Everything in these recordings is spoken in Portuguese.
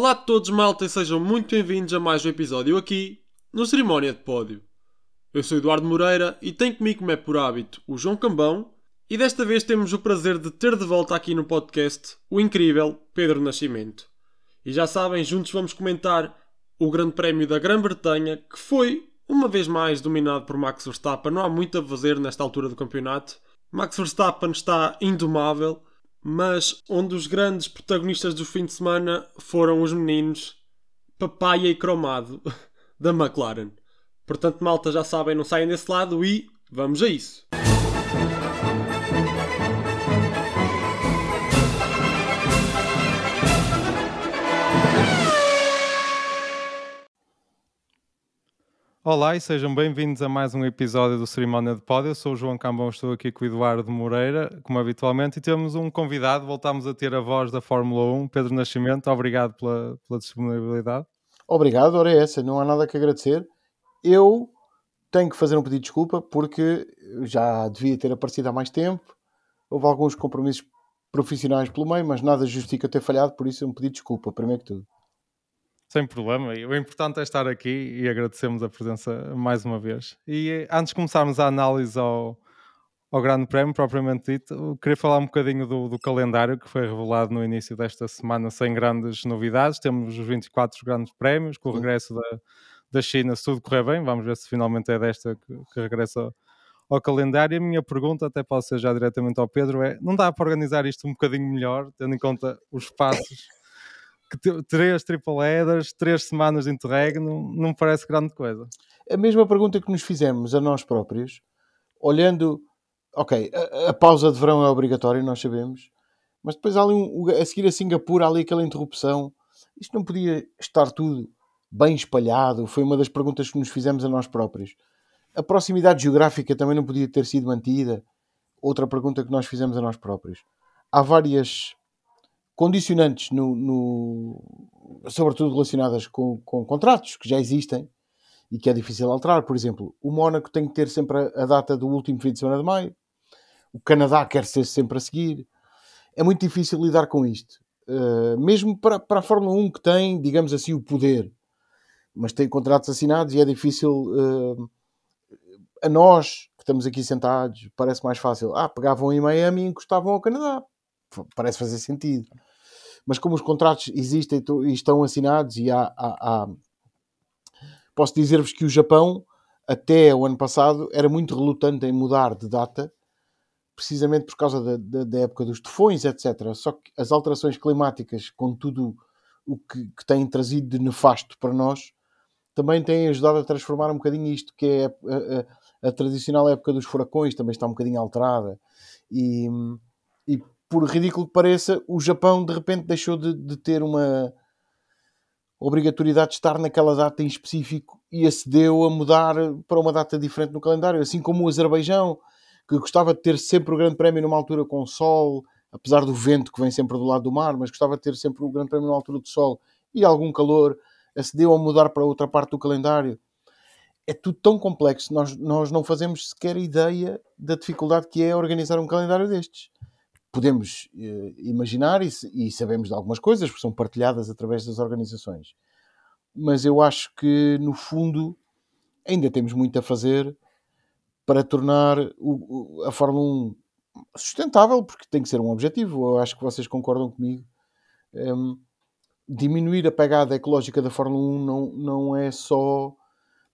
Olá a todos, malta, e sejam muito bem-vindos a mais um episódio aqui no Cerimónia de Pódio. Eu sou Eduardo Moreira e tenho comigo, como é por hábito, o João Cambão, e desta vez temos o prazer de ter de volta aqui no podcast o incrível Pedro Nascimento. E já sabem, juntos vamos comentar o Grande Prémio da Grã-Bretanha, que foi, uma vez mais, dominado por Max Verstappen. Não há muito a fazer nesta altura do campeonato. Max Verstappen está indomável mas onde os grandes protagonistas do fim de semana foram os meninos Papaya e Cromado da McLaren. Portanto, malta, já sabem, não saem desse lado e vamos a isso. Olá e sejam bem-vindos a mais um episódio do Cerimónia de Pódio. Eu sou o João Cambão, estou aqui com o Eduardo Moreira, como habitualmente, e temos um convidado. Voltamos a ter a voz da Fórmula 1, Pedro Nascimento. Obrigado pela, pela disponibilidade. Obrigado, ora é essa, não há nada que agradecer. Eu tenho que fazer um pedido de desculpa porque já devia ter aparecido há mais tempo. Houve alguns compromissos profissionais pelo meio, mas nada justifica ter falhado, por isso um pedido de desculpa, primeiro que tudo. Sem problema. O importante é estar aqui e agradecemos a presença mais uma vez. E antes de começarmos a análise ao, ao Grande Prémio, propriamente dito, queria falar um bocadinho do, do, calendário que foi revelado no início desta semana, sem grandes novidades. Temos os 24 Grandes Prémios, com o regresso da, da China, se tudo correr bem. Vamos ver se finalmente é desta que, que regressa ao calendário. A minha pergunta, até pode ser já diretamente ao Pedro, é: não dá para organizar isto um bocadinho melhor, tendo em conta os passos? Que três triple headers, três semanas de interregno, não me parece grande coisa. A mesma pergunta que nos fizemos a nós próprios, olhando, ok, a, a pausa de verão é obrigatória, nós sabemos, mas depois ali um, a seguir a Singapura, ali aquela interrupção, isto não podia estar tudo bem espalhado? Foi uma das perguntas que nos fizemos a nós próprios. A proximidade geográfica também não podia ter sido mantida? Outra pergunta que nós fizemos a nós próprios. Há várias condicionantes, no, no, sobretudo relacionadas com, com, contratos que já existem e que é difícil alterar. Por exemplo, o Mónaco tem que ter sempre a, a, data do último fim de semana de maio, o Canadá quer ser sempre a seguir. É muito difícil lidar com isto. Uh, mesmo para, para a Fórmula 1 que tem, digamos assim, o poder, mas tem contratos assinados e é difícil. Uh, a nós que estamos aqui sentados, parece mais fácil. Ah, pegavam em Miami e encostavam ao Canadá. Parece fazer sentido mas como os contratos existem e estão assinados e há, há, há... posso dizer-vos que o Japão até o ano passado era muito relutante em mudar de data precisamente por causa da, da, da época dos tufões, etc. Só que as alterações climáticas, com tudo o que, que têm trazido de nefasto para nós, também têm ajudado a transformar um bocadinho isto, que é a, a, a tradicional época dos furacões, também está um bocadinho alterada. E, e por ridículo que pareça, o Japão de repente deixou de, de, ter uma obrigatoriedade de estar naquela data em específico e acedeu a mudar para uma data diferente no calendário, assim como o Azerbaijão, que gostava de ter sempre o Grande Prémio numa altura com sol, apesar do vento que vem sempre do lado do mar, mas gostava de ter sempre o Grande Prémio numa altura de sol e algum calor, acedeu a mudar para outra parte do calendário. É tudo tão complexo, nós, nós não fazemos sequer ideia da dificuldade que é organizar um calendário destes podemos uh, imaginar e, e, sabemos de algumas coisas, porque são partilhadas através das organizações. Mas eu acho que, no fundo, ainda temos muito a fazer para tornar o, a Fórmula 1 sustentável, porque tem que ser um objetivo. Eu acho que vocês concordam comigo. Um, diminuir a pegada ecológica da Fórmula 1 não, não é só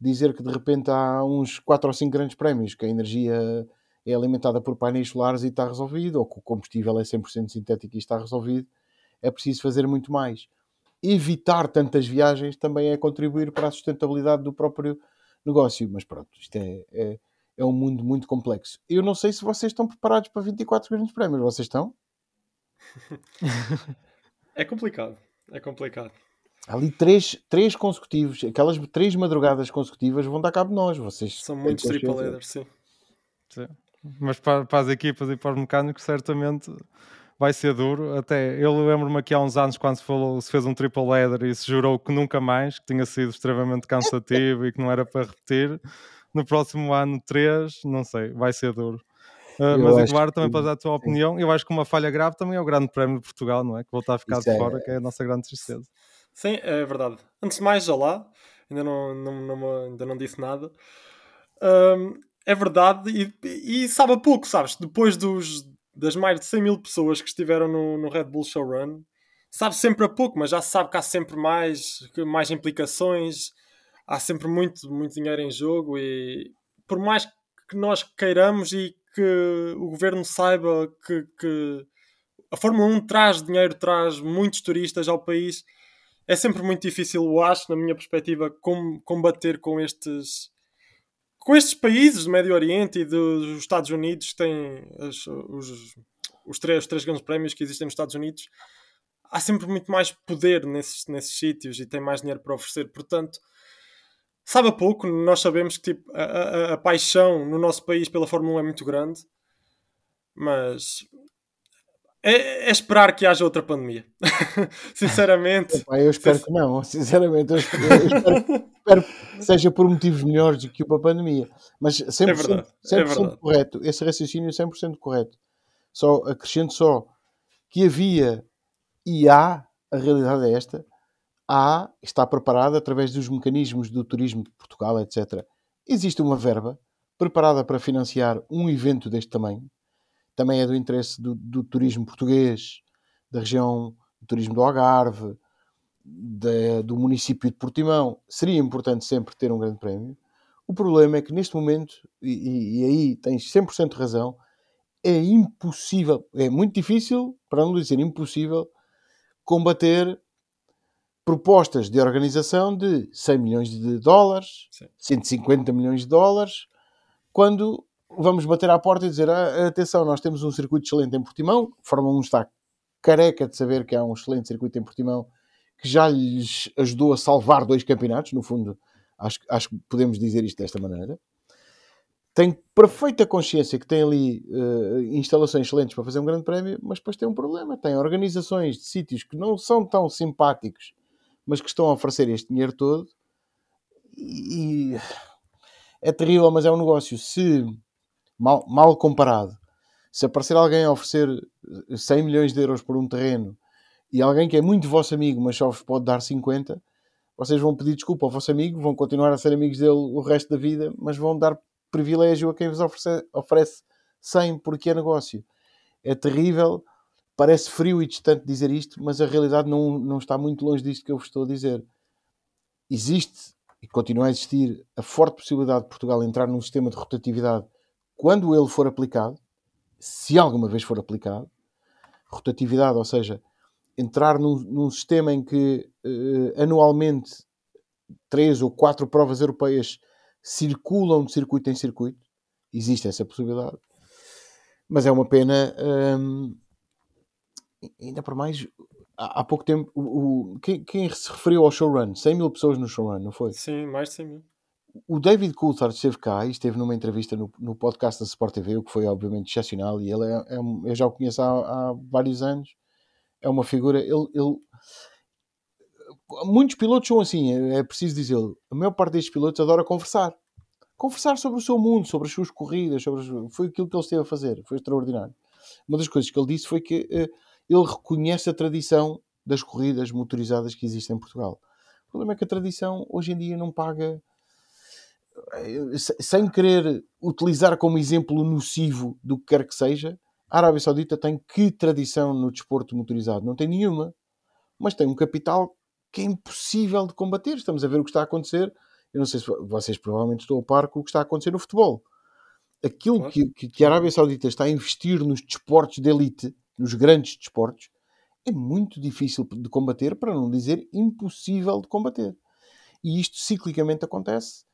dizer que de repente há uns 4 ou 5 grandes prémios, que a energia é alimentada por painéis solares e está resolvido, ou que o combustível é 100% sintético e está resolvido, é preciso fazer muito mais. Evitar tantas viagens também é contribuir para a sustentabilidade do próprio negócio, mas pronto, isto é, é, é um mundo muito complexo. Eu não sei se vocês estão preparados para 24 grandes prémios, vocês estão? é complicado, é complicado. Ali três, três consecutivos, aquelas três madrugadas consecutivas vão dar cabo de nós. Vocês São muitos triple headers, sim. sim. Mas para, para, as equipas e para os mecânicos, certamente vai ser duro. Até eu lembro-me aqui há uns anos, quando se, falou, se fez um triple header e se jurou que nunca mais, que tinha sido extremamente cansativo e que não era para repetir. No próximo ano, três, não sei, vai ser duro. Uh, mas Eduardo, também para dar a tua opinião, eu acho que uma falha grave também é o Grande Prémio de Portugal, não é? Que voltar a ficar Isso de é... fora, que é a nossa grande tristeza. Sim, é verdade. Antes de mais, já lá, ainda não, não, não, ainda não disse nada. Um, é verdade, e, e, sabe a pouco, sabes? Depois dos, das mais de 100 mil pessoas que estiveram no, no Red Bull Showrun, sabe sempre a pouco, mas já se sabe que há sempre mais, mais implicações, há sempre muito, muito dinheiro em jogo e por mais que nós queiramos e que o governo saiba que, que a Fórmula 1 traz dinheiro, traz muitos turistas ao país, é sempre muito difícil, eu acho, na minha perspectiva, com, combater com estes com estes países do Médio Oriente e dos Estados Unidos têm as, os, os, três, os três grandes prémios que existem nos Estados Unidos, há sempre muito mais poder nesses, nesses sítios e tem mais dinheiro para oferecer. Portanto, sabe a pouco, nós sabemos que tipo, a, a, a paixão no nosso país pela Fórmula 1 é muito grande, mas é, é, esperar que haja outra pandemia. Sinceramente. Opa, eu espero que não. Sinceramente, eu espero, eu espero, espero, que seja por motivos melhores do que uma pandemia. Mas 100%, é verdade, 100% é correto. Esse raciocínio é 100% correto. Só acrescento só que havia e há, a realidade é esta, há, está preparada através dos mecanismos do turismo de Portugal, etc. Existe uma verba preparada para financiar um evento deste tamanho também é do interesse do, do turismo português, da região do turismo do Algarve, de, do município de Portimão. Seria importante sempre ter um grande prémio. O problema é que neste momento, e, e aí tens 100% de razão, é impossível, é muito difícil, para não dizer impossível, combater propostas de organização de 100 milhões de dólares, Sim. 150 milhões de dólares, quando vamos bater à porta e dizer: ah, atenção, nós temos um circuito excelente em Portimão. Fórmula 1 está careca de saber que há um excelente circuito em Portimão que já lhes ajudou a salvar dois campeonatos. No fundo, acho, acho que podemos dizer isto desta maneira. Tem perfeita consciência que tem ali uh, instalações excelentes para fazer um grande prémio, mas depois tem um problema. Tem organizações de sítios que não são tão simpáticos, mas que estão a oferecer este dinheiro todo. E é terrível, mas é um negócio. Se mal, mal comparado. Se aparecer alguém a oferecer 100 milhões de euros por um terreno e alguém que é muito vosso amigo, mas só vos pode dar 50, vocês vão pedir desculpa ao vosso amigo, vão continuar a ser amigos dele o resto da vida, mas vão dar privilégio a quem vos oferece, oferece 100 porque é negócio. É terrível, parece frio e distante dizer isto, mas a realidade não, não está muito longe disto que eu vos estou a dizer. Existe e continua a existir a forte possibilidade de Portugal entrar num sistema de rotatividade quando ele for aplicado, se alguma vez for aplicado, rotatividade, ou seja, entrar num, num sistema em que uh, anualmente três ou quatro provas europeias circulam de circuito em circuito, existe essa possibilidade, mas é uma pena. Um, ainda por mais, há, há pouco tempo, o, o quem, quem, se referiu ao showrun? 100 mil pessoas no showrun, não foi? Sim, mais de 100 mil o David Coulthard esteve cá e esteve numa entrevista no, no podcast da Sport TV, o que foi obviamente excepcional, e ele é, é eu já o conheço há, há, vários anos, é uma figura, ele, ele muitos pilotos são assim, é, é preciso dizê-lo, a maior parte destes pilotos adora conversar, conversar sobre o seu mundo, sobre as suas corridas, sobre as, foi aquilo que ele esteve a fazer, foi extraordinário. Uma das coisas que ele disse foi que uh, ele reconhece a tradição das corridas motorizadas que existem em Portugal. O problema é que a tradição hoje em dia não paga sem querer utilizar como exemplo nocivo do que quer que seja, a Arábia Saudita tem que tradição no desporto motorizado? Não tem nenhuma. Mas tem um capital que é impossível de combater. Estamos a ver o que está a acontecer. Eu não sei se vocês provavelmente estão a par com o que está a acontecer no futebol. Aquilo que, que a Arábia Saudita está a investir nos desportos de elite, nos grandes desportos, é muito difícil de combater, para não dizer impossível de combater. E isto ciclicamente acontece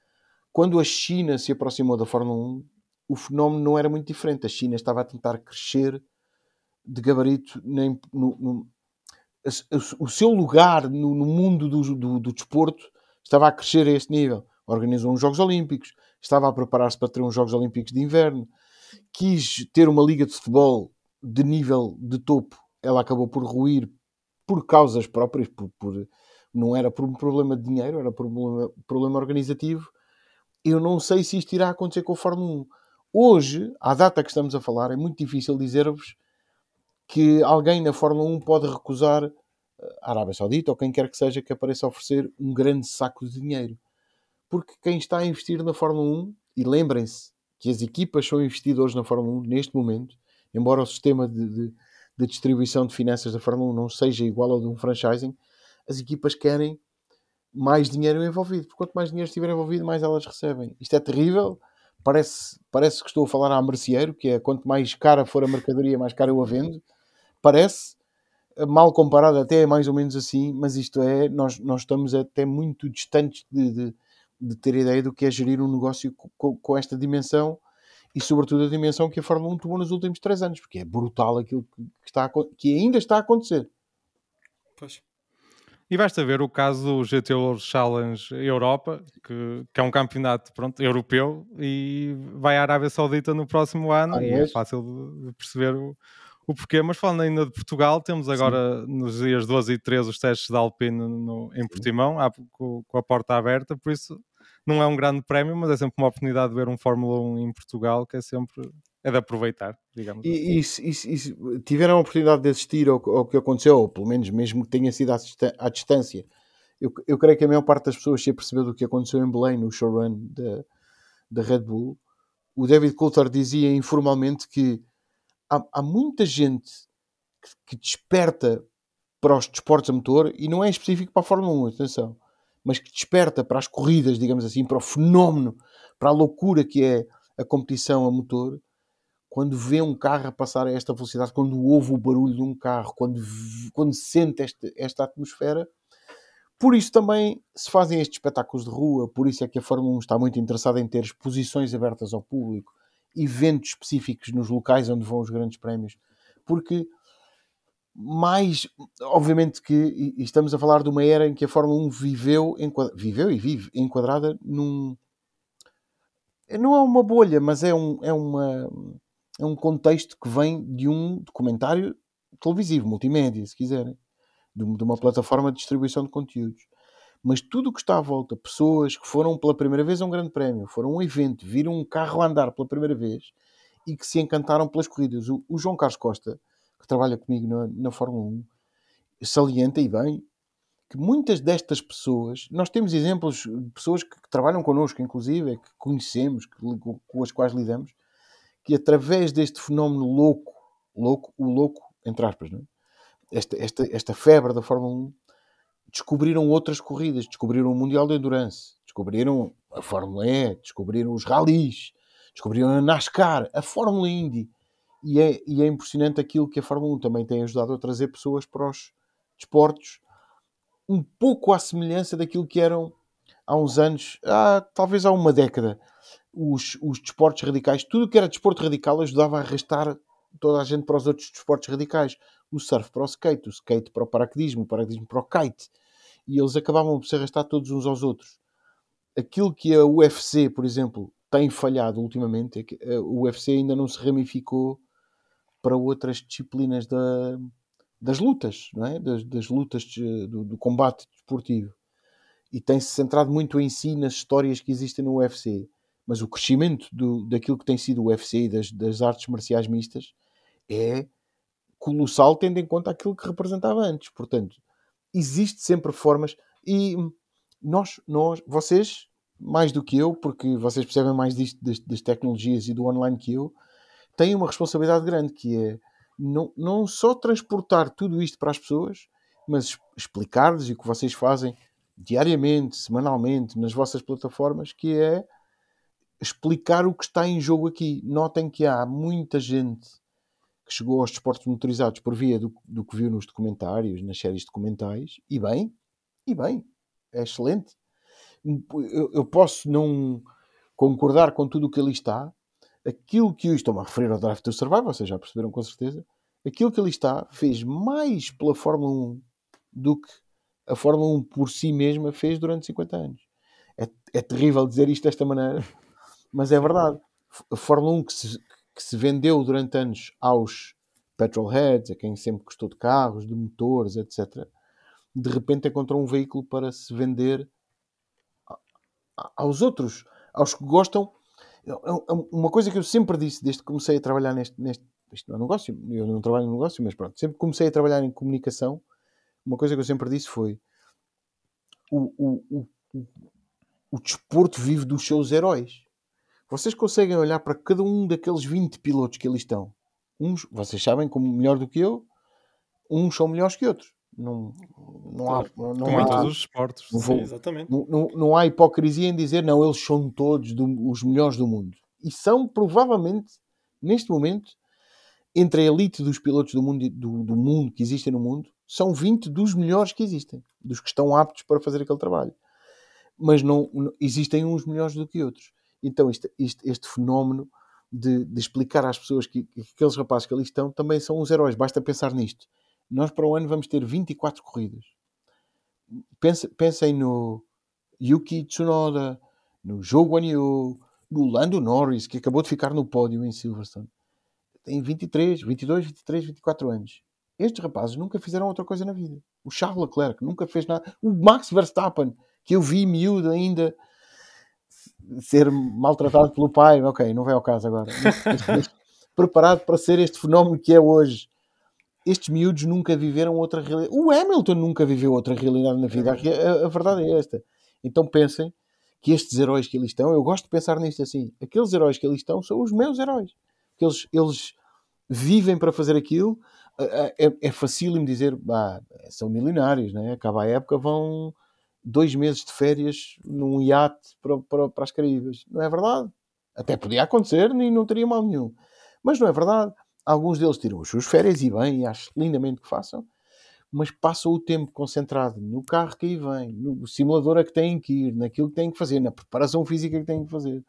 quando a China se aproximou da Fórmula 1, o fenómeno não era muito diferente. A China estava a tentar crescer de gabarito nem, no, no, o seu lugar no, no mundo do, do, do, desporto estava a crescer a este nível. Organizou uns Jogos Olímpicos, estava a preparar-se para ter uns Jogos Olímpicos de inverno, quis ter uma liga de futebol de nível de topo. Ela acabou por ruir por causas próprias, por, por não era por um problema de dinheiro, era por um problema, problema organizativo eu não sei se isto irá acontecer com a Fórmula 1. Hoje, à data que estamos a falar, é muito difícil dizer-vos que alguém na Fórmula 1 pode recusar a Arábia Saudita ou quem quer que seja que apareça a oferecer um grande saco de dinheiro. Porque quem está a investir na Fórmula 1, e lembrem-se que as equipas são investidores na Fórmula 1 neste momento, embora o sistema de, de, de distribuição de finanças da Fórmula 1 não seja igual ao de um franchising, as equipas querem mais dinheiro envolvido. Porque quanto mais dinheiro estiver envolvido, mais elas recebem. Isto é terrível. Parece, parece que estou a falar a merceeiro, que é quanto mais cara for a mercadoria, mais cara eu a vendo. Parece, mal comparado até é mais ou menos assim, mas isto é, nós, nós estamos até muito distantes de, de, de ter ideia do que é gerir um negócio com, com, esta dimensão e sobretudo a dimensão que a Fórmula 1 tomou nos últimos três anos, porque é brutal aquilo que, está que ainda está a acontecer. Pois. E basta ver o caso do GT World Challenge Europa, que, que, é um campeonato pronto, europeu e vai à Arábia Saudita no próximo ano ah, e é fácil de perceber o, o porquê. Mas falando ainda de Portugal, temos agora Sim. nos dias 12 e 13 os testes da Alpine no, em Portimão, com, com a porta aberta, por isso não é um grande prémio, mas é sempre uma oportunidade de ver um Fórmula 1 em Portugal, que é sempre é de aproveitar, digamos. E, assim. e, e, e tiveram a oportunidade de assistir ao, ao, que aconteceu, ou pelo menos mesmo que tenha sido à, à distância, eu, eu, creio que a maior parte das pessoas se percebeu do que aconteceu em Belém, no showrun da, da Red Bull. O David Coulthard dizia informalmente que há, há muita gente que, que, desperta para os desportos a motor, e não é específico para a Fórmula 1, atenção, mas que desperta para as corridas, digamos assim, para o fenómeno, para a loucura que é a competição a motor, quando vê um carro a passar a esta velocidade, quando ouve o barulho de um carro, quando, quando sente esta, esta atmosfera. Por isso também se fazem estes espetáculos de rua, por isso é que a Fórmula 1 está muito interessada em ter exposições abertas ao público, eventos específicos nos locais onde vão os grandes prémios, porque mais, obviamente que estamos a falar de uma era em que a Fórmula 1 viveu, viveu e vive enquadrada num não é uma bolha, mas é, um, é uma é um contexto que vem de um documentário televisivo, multimédia, se quiserem, de, uma plataforma de distribuição de conteúdos. Mas tudo o que está à volta, pessoas que foram pela primeira vez a um grande prémio, foram a um evento, viram um carro andar pela primeira vez e que se encantaram pelas corridas. O, o João Carlos Costa, que trabalha comigo na, na Fórmula 1, salienta e bem que muitas destas pessoas, nós temos exemplos de pessoas que, que trabalham connosco, inclusive, que conhecemos, que, com as quais lidamos, que através deste fenómeno louco, louco, o louco, entre aspas, não é? esta, esta, esta febre da Fórmula 1, descobriram outras corridas, descobriram o Mundial de Endurance, descobriram a Fórmula E, descobriram os rallies, descobriram a NASCAR, a Fórmula Indy. E é, e é impressionante aquilo que a Fórmula 1 também tem ajudado a trazer pessoas para os desportos, um pouco à semelhança daquilo que eram há uns anos, há, talvez há uma década, os, os desportos radicais, tudo o que era desporto radical ajudava a arrastar toda a gente para os outros desportos radicais. O surf para o skate, o skate para o paraquedismo, o paraquedismo para o kite. E eles acabavam por se arrastar todos uns aos outros. Aquilo que a UFC, por exemplo, tem falhado ultimamente é que a UFC ainda não se ramificou para outras disciplinas da, das lutas, não é? das, das lutas de, do, do, combate desportivo. E tem-se centrado muito em si, nas histórias que existem no UFC mas o crescimento do, daquilo que tem sido o UFC e das, das artes marciais mistas é colossal, tendo em conta aquilo que representava antes. Portanto, existe sempre formas e nós, nós, vocês, mais do que eu, porque vocês percebem mais disto das, das tecnologias e do online que eu, têm uma responsabilidade grande que é não, não só transportar tudo isto para as pessoas, mas explicar-lhes e o que vocês fazem diariamente, semanalmente, nas vossas plataformas, que é explicar o que está em jogo aqui. Notem que há muita gente que chegou aos desportos motorizados por via do, do que viu nos documentários, nas séries documentais, e bem, e bem, é excelente. Eu, eu posso não concordar com tudo o que ali está. Aquilo que eu estou-me a referir ao Drive to Survive, vocês já perceberam com certeza, aquilo que ali está fez mais pela Fórmula 1 do que a Fórmula 1 por si mesma fez durante 50 anos. É, é terrível dizer isto desta maneira, mas é verdade. A Fórmula 1 que se, que se vendeu durante anos aos petrolheads, a quem sempre gostou de carros, de motores, etc., de repente encontrou um veículo para se vender aos outros, aos que gostam. É, é, é uma coisa que eu sempre disse desde que comecei a trabalhar neste, neste isto não é negócio, eu não trabalho no negócio, mas pronto, sempre comecei a trabalhar em comunicação, uma coisa que eu sempre disse foi o, o, o, o, desporto vive dos seus heróis. Vocês conseguem olhar para cada um daqueles 20 pilotos que ali estão. Uns, vocês sabem, como melhor do que eu, uns são melhores que outros. Não, não há, não, Como há, em todos os esportes. não vou- Sim, exatamente. não, não- não há hipocrisia em dizer não, eles são todos do- os melhores do mundo. E são provavelmente, neste momento, entre a elite dos pilotos do mundo, do, do mundo que existem no mundo, são 20 dos melhores que existem, dos que estão aptos para fazer aquele trabalho. Mas não, não- existem uns melhores do que outros. Então, este fenómeno de, de explicar às pessoas que, que aqueles rapazes que ali estão também são os heróis. Basta pensar nisto. Nós, para o ano, vamos ter 24 corridas. Pense- pensem no Yuki Tsunoda, no Zhou Guanyu, no Lando Norris, que acabou de ficar no pódio em Silverstone. Tem 23, 22, 23, 24 anos. Estes rapazes nunca fizeram outra coisa na vida. O Charles Leclerc nunca fez nada. O Max Verstappen, que eu vi miúdo ainda ser maltratado pelo pai. Ok, não vem ao caso agora. Preparado para ser este fenómeno que é hoje. Estes miúdos nunca viveram outra realidade. O Hamilton nunca viveu outra realidade na vida. A, a verdade é esta. Então pensem que estes heróis que ali estão, eu gosto de pensar nisto assim. Aqueles heróis que ali estão são os meus heróis. Eles, eles vivem para fazer aquilo. É, é, é facílimo dizer, são milionários, né? acaba a época, vão dois meses de férias num iate para, para, para as Caraíbas. Não é verdade? Até podia acontecer e não teria mal nenhum. Mas não é verdade. Alguns deles tiram as suas férias e bem, e acho lindamente que façam, mas passam o tempo concentrado no carro que aí vem, no simulador a que têm que ir, naquilo que têm que fazer, na preparação física que têm que fazer.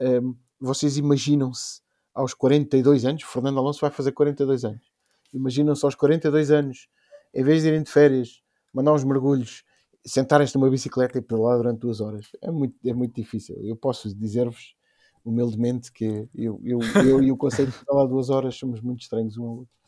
Hum, vocês imaginam-se aos 42 anos, Fernando Alonso vai fazer 42 anos. Imaginam-se aos 42 anos, em vez de irem de férias, mandar uns mergulhos, sentarem-se numa bicicleta e pedalar durante duas horas. É muito, é muito difícil. Eu posso dizer-vos humildemente que eu, eu, eu e o conceito de pedalar duas horas somos muito estranhos um ao outro.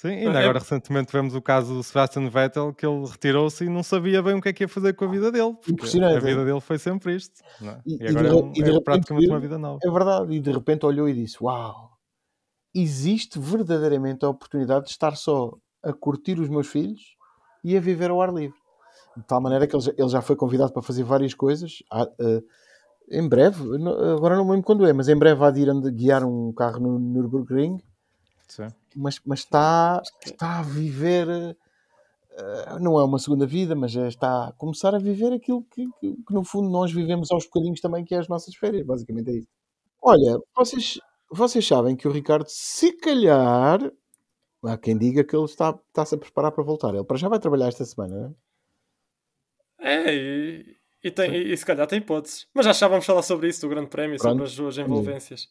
Sim, ainda É- agora recentemente tivemos o caso do Sebastian Vettel que ele retirou-se e não sabia bem o que é que ia fazer com a vida dele. Impressionante, A vida é? dele foi sempre isto. não é? E- E, e de agora é, um- e de é repente praticamente uma vida nova. É verdade. E de repente olhou e disse: Uau, existe verdadeiramente a oportunidade de estar só a curtir os meus filhos e a viver ao ar livre. De tal maneira que ele já, foi convidado para fazer várias coisas. Eh, em breve, agora não me lembro quando é, mas em breve há de ir ande- guiar um carro no Nürburgring. Sim. Mas, mas está, está a viver. eh, não é uma segunda vida, mas é- está a começar a viver aquilo que, que- que, no fundo nós vivemos aos bocadinhos também, que é as nossas férias. Basicamente é isso. Olha, vocês, vocês sabem que o Ricardo, se calhar, há quem diga que ele está, está-se a preparar para voltar. Ele para já vai trabalhar esta semana, não é? É, e, e, tem, e, e se calhar tem hipóteses. Mas já já vamos falar sobre isso, do Grande Prémio, sobre Pronto. as suas envolvências.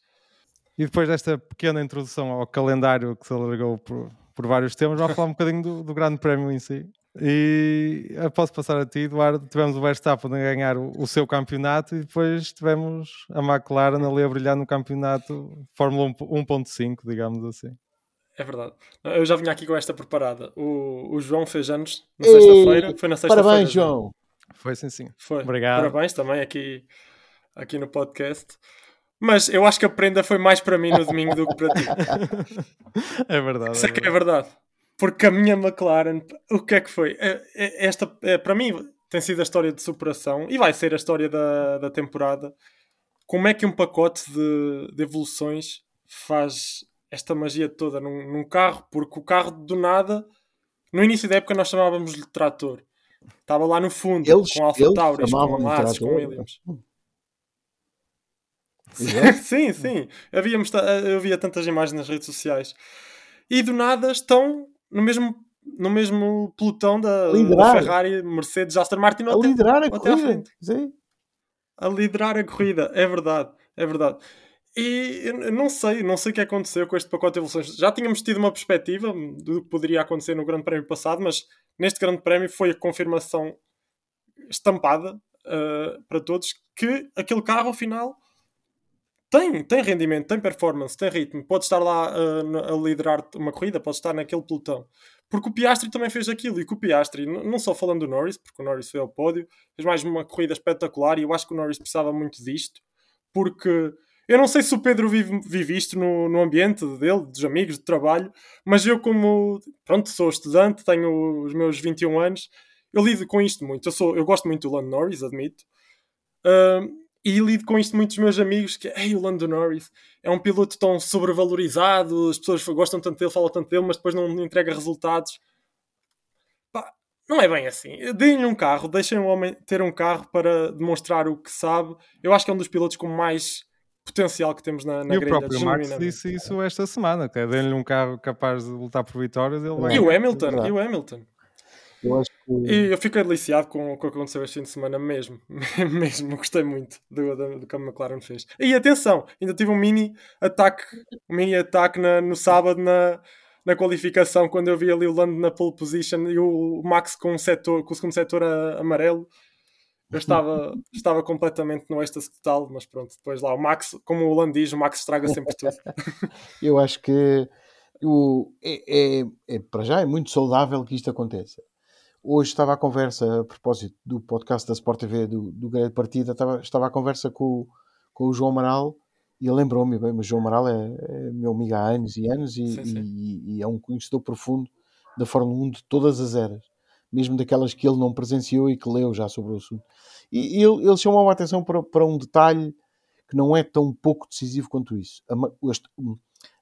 E depois desta pequena introdução ao calendário que se alargou por, por vários temas, vamos falar um bocadinho do, do Grande Prémio em si. E eu posso passar a ti, Eduardo. Tivemos o Verstappen a ganhar o, o seu campeonato e depois tivemos a McLaren ali a brilhar no campeonato Fórmula 1 1.5, digamos assim. É verdade. Eu já vinha aqui com esta preparada. O, o João fez anos na Ei, sexta-feira. Foi na sexta-feira. Parabéns, João. Foi sim, sim. Foi. Obrigado. Parabéns também aqui, aqui no podcast. Mas eu acho que a prenda foi mais para mim no domingo do que para ti. é verdade. Isso é é que é verdade. Porque a minha McLaren, o que é que foi? É- é- Esta, é, para mim, tem sido a história de superação e vai ser a história da, da temporada. Como é que um pacote de, de evoluções faz esta magia toda num, num carro? Porque o carro, do nada, no início da época, nós chamávamos-lhe trator. Estava lá no fundo, Eles- com Alfa Tauris, chamavam-lhe com Haas, com. Williams. Sim, sim. Havíamos eu via tantas imagens nas redes sociais. E do nada estão no mesmo, no mesmo pelotão da, da. Ferrari, Mercedes, Aston Martin A até, liderar a corrida. a liderar a corrida. É verdade, é verdade. E não sei, não sei o que aconteceu com este pacote de evoluções. Já tínhamos tido uma perspectiva do que poderia acontecer no Grande Prémio passado, mas neste Grande Prémio foi a confirmação estampada uh, para todos que aquele carro, afinal, tem, tem rendimento, tem performance, tem ritmo. Pode estar lá uh, a liderar uma corrida, pode estar naquele pelotão. Porque o Piastri também fez aquilo. E que o Piastri, não só falando do Norris, porque o Norris foi ao pódio, fez mais uma corrida espetacular. E eu acho que o Norris precisava muito disto, porque Eu não sei se o Pedro vive, vive isto no, no ambiente dele, dos amigos, de trabalho, mas eu, como pronto, sou estudante, tenho os meus 21 anos, eu lido com isto muito. Eu, sou, eu gosto muito do Lando Norris, admito. Uh, e lido com isto muito dos meus amigos, que Ei, o Lando Norris é um piloto tão sobrevalorizado, as pessoas gostam tanto dele, falam tanto dele, mas depois não entrega resultados. Pá, não é bem assim. Deem-lhe um carro, deixem o homem ter um carro para demonstrar o que sabe. Eu acho que é um dos pilotos com mais potencial que temos na, na e grelha. o próprio Max disse isso esta semana, que é dê-lhe um carro capaz de lutar por vitórias. Ele vai... E o Hamilton, e o Hamilton. Eu acho que... E eu fiquei deliciado com, com o que aconteceu este fim de semana mesmo. mesmo, gostei muito do, do, do, que a McLaren fez. E atenção, ainda tive um mini ataque, um mini ataque na, no sábado na, na qualificação, quando eu vi ali o Lando na pole position e o Max com, um setor, com o segundo setor a, amarelo. Eu estava, estava completamente no êxtase total, mas pronto, depois lá o Max, como o Lando diz, o Max estraga sempre tudo. eu acho que o, é, é, é, para já é muito saudável que isto aconteça. Hoje estava a conversa, a propósito do podcast da Sport TV, do, do Grande Partida, estava, estava a conversa com, com o João Amaral e ele lembrou-me, bem, mas o João Amaral é, é, meu amigo há anos e anos e, sim, sim. E, e, é um conhecedor profundo da Fórmula 1 de todas as eras mesmo daquelas que ele não presenciou e que leu já sobre o assunto. E, ele, ele chamou a atenção para, para um detalhe que não é tão pouco decisivo quanto isso. A,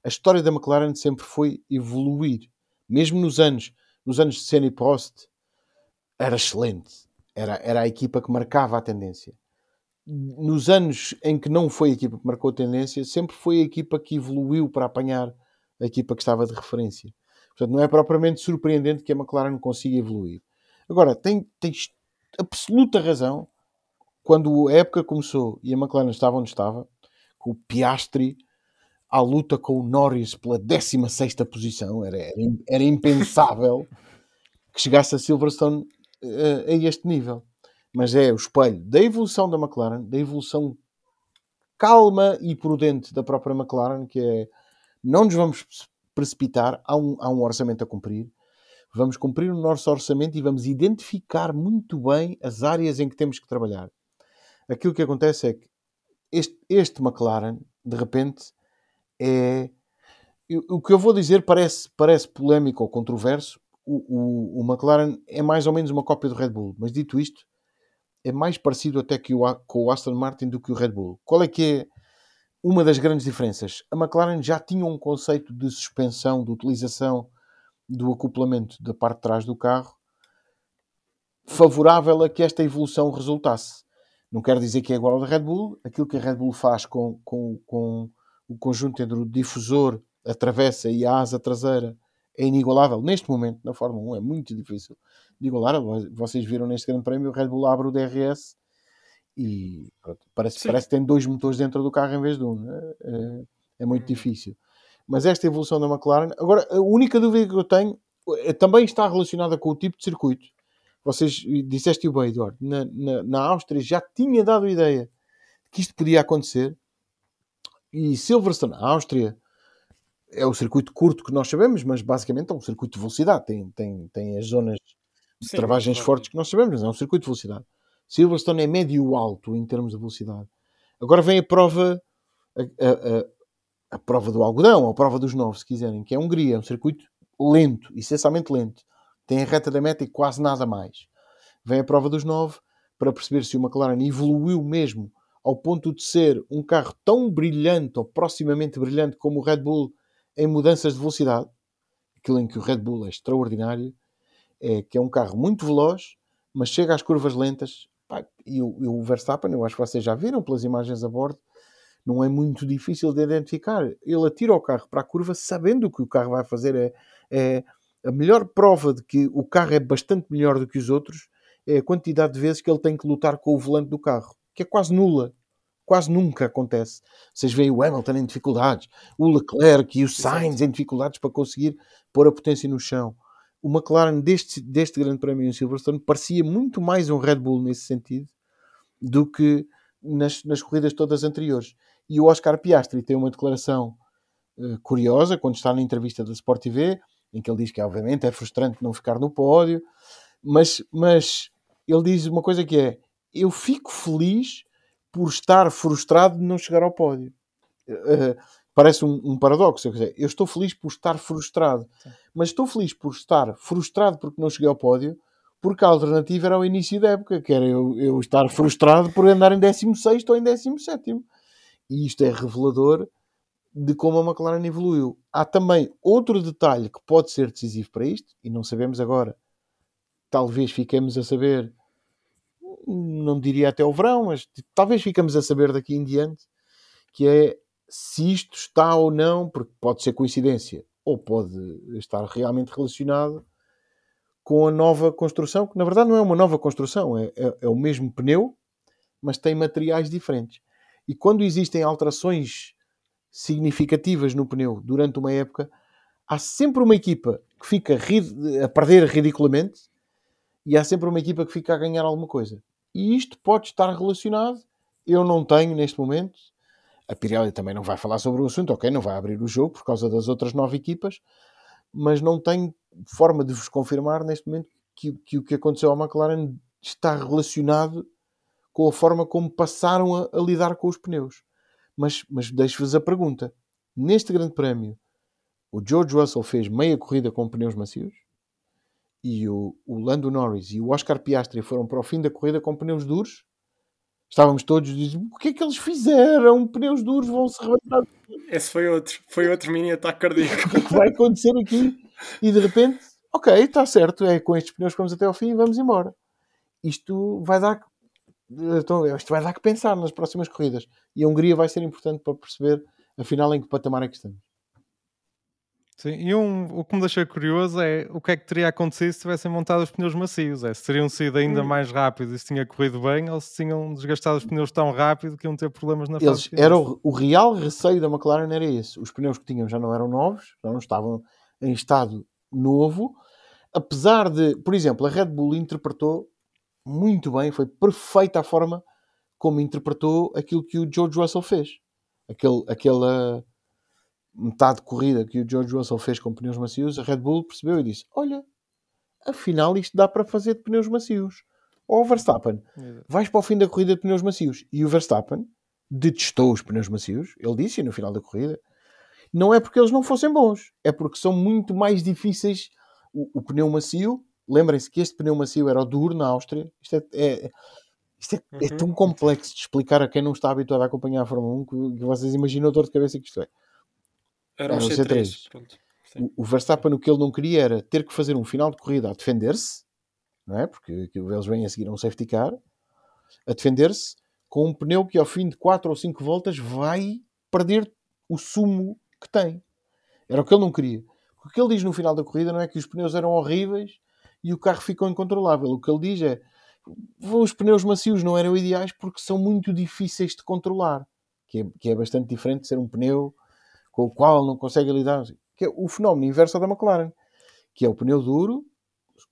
a, história da McLaren sempre foi evoluir. Mesmo nos anos, nos anos de Senna e Prost, era excelente. Era, era a equipa que marcava a tendência. Nos anos em que não foi a equipa que marcou a tendência, sempre foi a equipa que evoluiu para apanhar a equipa que estava de referência. Portanto, não é propriamente surpreendente que a McLaren consiga evoluir. Agora, tem, tens absoluta razão quando a época começou e a McLaren estava onde estava, com o Piastri à luta com o Norris pela 16 posição, era, era, era impensável que chegasse a Silverstone uh, a este nível. Mas é o espelho da evolução da McLaren, da evolução calma e prudente da própria McLaren, que é não nos vamos precipitar, há um, há um orçamento a cumprir. Vamos cumprir o nosso orçamento e vamos identificar muito bem as áreas em que temos que trabalhar. Aquilo que acontece é que este, este McLaren, de repente, é. O que eu vou dizer parece, parece polémico ou controverso. O, o, o McLaren é mais ou menos uma cópia do Red Bull, mas dito isto, é mais parecido até que o, com o Aston Martin do que o Red Bull. Qual é que é uma das grandes diferenças. A McLaren já tinha um conceito de suspensão, de utilização do acoplamento da parte de trás do carro favorável a que esta evolução resultasse. Não quer dizer que é igual ao da Red Bull. Aquilo que a Red Bull faz com, com, com o conjunto entre o difusor, a travessa e a asa traseira é inigualável. Neste momento, na Fórmula 1, é muito difícil de igualar. Vocês viram neste grande prémio, o Red Bull abre o DRS e pronto, parece, parece que tem dois motores dentro do carro em vez de um. Né? É, é, muito uhum. difícil. Mas esta evolução da McLaren. Agora, a única dúvida que eu tenho é, também está relacionada com o tipo de circuito. Vocês disseste bem, Eduardo, na, na, na Áustria já tinha dado ideia que isto podia acontecer. E Silverstone, a Áustria, é o circuito curto que nós sabemos, mas basicamente é um circuito de velocidade. Tem, tem, tem as zonas de Sim, travagens claro. fortes que nós sabemos, mas é um circuito de velocidade. Silverstone é médio alto em termos de velocidade. Agora vem a prova, a, a, a, prova do algodão, a prova dos novos, se quiserem, que é a Hungria, é um circuito lento, essencialmente lento. Tem a reta da meta e quase nada mais. Vem a prova dos nove para perceber se o McLaren evoluiu mesmo ao ponto de ser um carro tão brilhante ou proximamente brilhante como o Red Bull em mudanças de velocidade. Aquilo em que o Red Bull é extraordinário, é que é um carro muito veloz, mas chega às curvas lentas e o, e o Verstappen, eu acho que vocês já viram pelas imagens a bordo, não é muito difícil de identificar. Ele atira o carro para a curva sabendo que o carro vai fazer. É, é a melhor prova de que o carro é bastante melhor do que os outros é a quantidade de vezes que ele tem que lutar com o volante do carro, que é quase nula. Quase nunca acontece. Vocês veem o Hamilton em dificuldades, o Leclerc e o Sainz em dificuldades para conseguir pôr a potência no chão o McLaren deste, deste grande prémio em Silverstone parecia muito mais um Red Bull nesse sentido do que nas, nas corridas todas anteriores. E o Oscar Piastri tem uma declaração uh, curiosa quando está na entrevista da Sport TV, em que ele diz que obviamente é frustrante não ficar no pódio, mas, mas ele diz uma coisa que é: eu fico feliz por estar frustrado de não chegar ao pódio. uh, parece um, um, paradoxo. Dizer, eu estou feliz por estar frustrado, Sim. mas estou feliz por estar frustrado porque não cheguei ao pódio, porque a alternativa era o início da época, que era eu, eu estar frustrado por andar em 16 ou em 17. E isto é revelador de como a McLaren evoluiu. Há também outro detalhe que pode ser decisivo para isto, e não sabemos agora. Talvez fiquemos a saber, não diria até o verão, mas talvez fiquemos a saber daqui em diante, que é se isto está ou não, porque pode ser coincidência, ou pode estar realmente relacionado com a nova construção, que na verdade não é uma nova construção, é, é, é o mesmo pneu, mas tem materiais diferentes. E quando existem alterações significativas no pneu durante uma época, há sempre uma equipa que fica a perder ridiculamente e há sempre uma equipa que fica a ganhar alguma coisa. E isto pode estar relacionado. Eu não tenho neste momento. A Pirelli também não vai falar sobre o assunto, ok? Não vai abrir o jogo por causa das outras nove equipas, mas não tenho forma de vos confirmar neste momento que, que o que aconteceu ao McLaren está relacionado com a forma como passaram a, a lidar com os pneus. Mas, mas deixo-vos a pergunta: neste Grande Prémio, o George Russell fez meia corrida com pneus macios e o, o Lando Norris e o Oscar Piastri foram para o fim da corrida com pneus duros. Estávamos todos dizendo: o que é que eles fizeram? Pneus duros vão se rebentar. Esse foi outro, foi outro mini ataque cardíaco. o que, é que vai acontecer aqui? E de repente, ok, está certo, é com estes pneus que vamos até ao fim e vamos embora. Isto vai dar então, isto vai dar que pensar nas próximas corridas. E a Hungria vai ser importante para perceber, afinal, em que patamar é que estamos. Sim, e um, o que me deixa curioso é o que é que teria acontecido se tivessem montado os pneus macios. É, se teriam sido ainda hum. mais rápidos e se tinha corrido bem, ou se tinham desgastado os pneus tão rápido que iam ter problemas na Eles, fase era o, o, real receio da McLaren era esse. Os pneus que tinham já não eram novos, já não estavam em estado novo. Apesar de, por exemplo, a Red Bull interpretou muito bem, foi perfeita a forma como interpretou aquilo que o George Russell fez. Aquele, aquela metade de corrida que o George Russell fez com pneus macios, a Red Bull percebeu e disse: Olha, afinal isto dá para fazer de pneus macios. Ou o Verstappen, vais para o fim da corrida de pneus macios. E o Verstappen detestou os pneus macios, ele disse no final da corrida. Não é porque eles não fossem bons, é porque são muito mais difíceis. O, o pneu macio Lembrem-se que este pneu macio era o duro na Áustria. Isto é, é isto é, é uhum. é, tão complexo de explicar a quem não está habituado a acompanhar a Fórmula 1 que, que vocês imaginam a dor de cabeça que isto é. Era, um C3. C3. O, o, Verstappen o que ele não queria era ter que fazer um final de corrida a defender-se, não é? Porque eles vêm a seguir a um safety car, a defender-se com um pneu que ao fim de 4 ou 5 voltas vai perder o sumo que tem. Era o que ele não queria. O que ele diz no final da corrida não é que os pneus eram horríveis e o carro ficou incontrolável. O que ele diz é os pneus macios não eram ideais porque são muito difíceis de controlar, que é, que é bastante diferente de ser um pneu com o qual não consegue lidar. Que é o fenómeno inverso da McLaren, que é o pneu duro,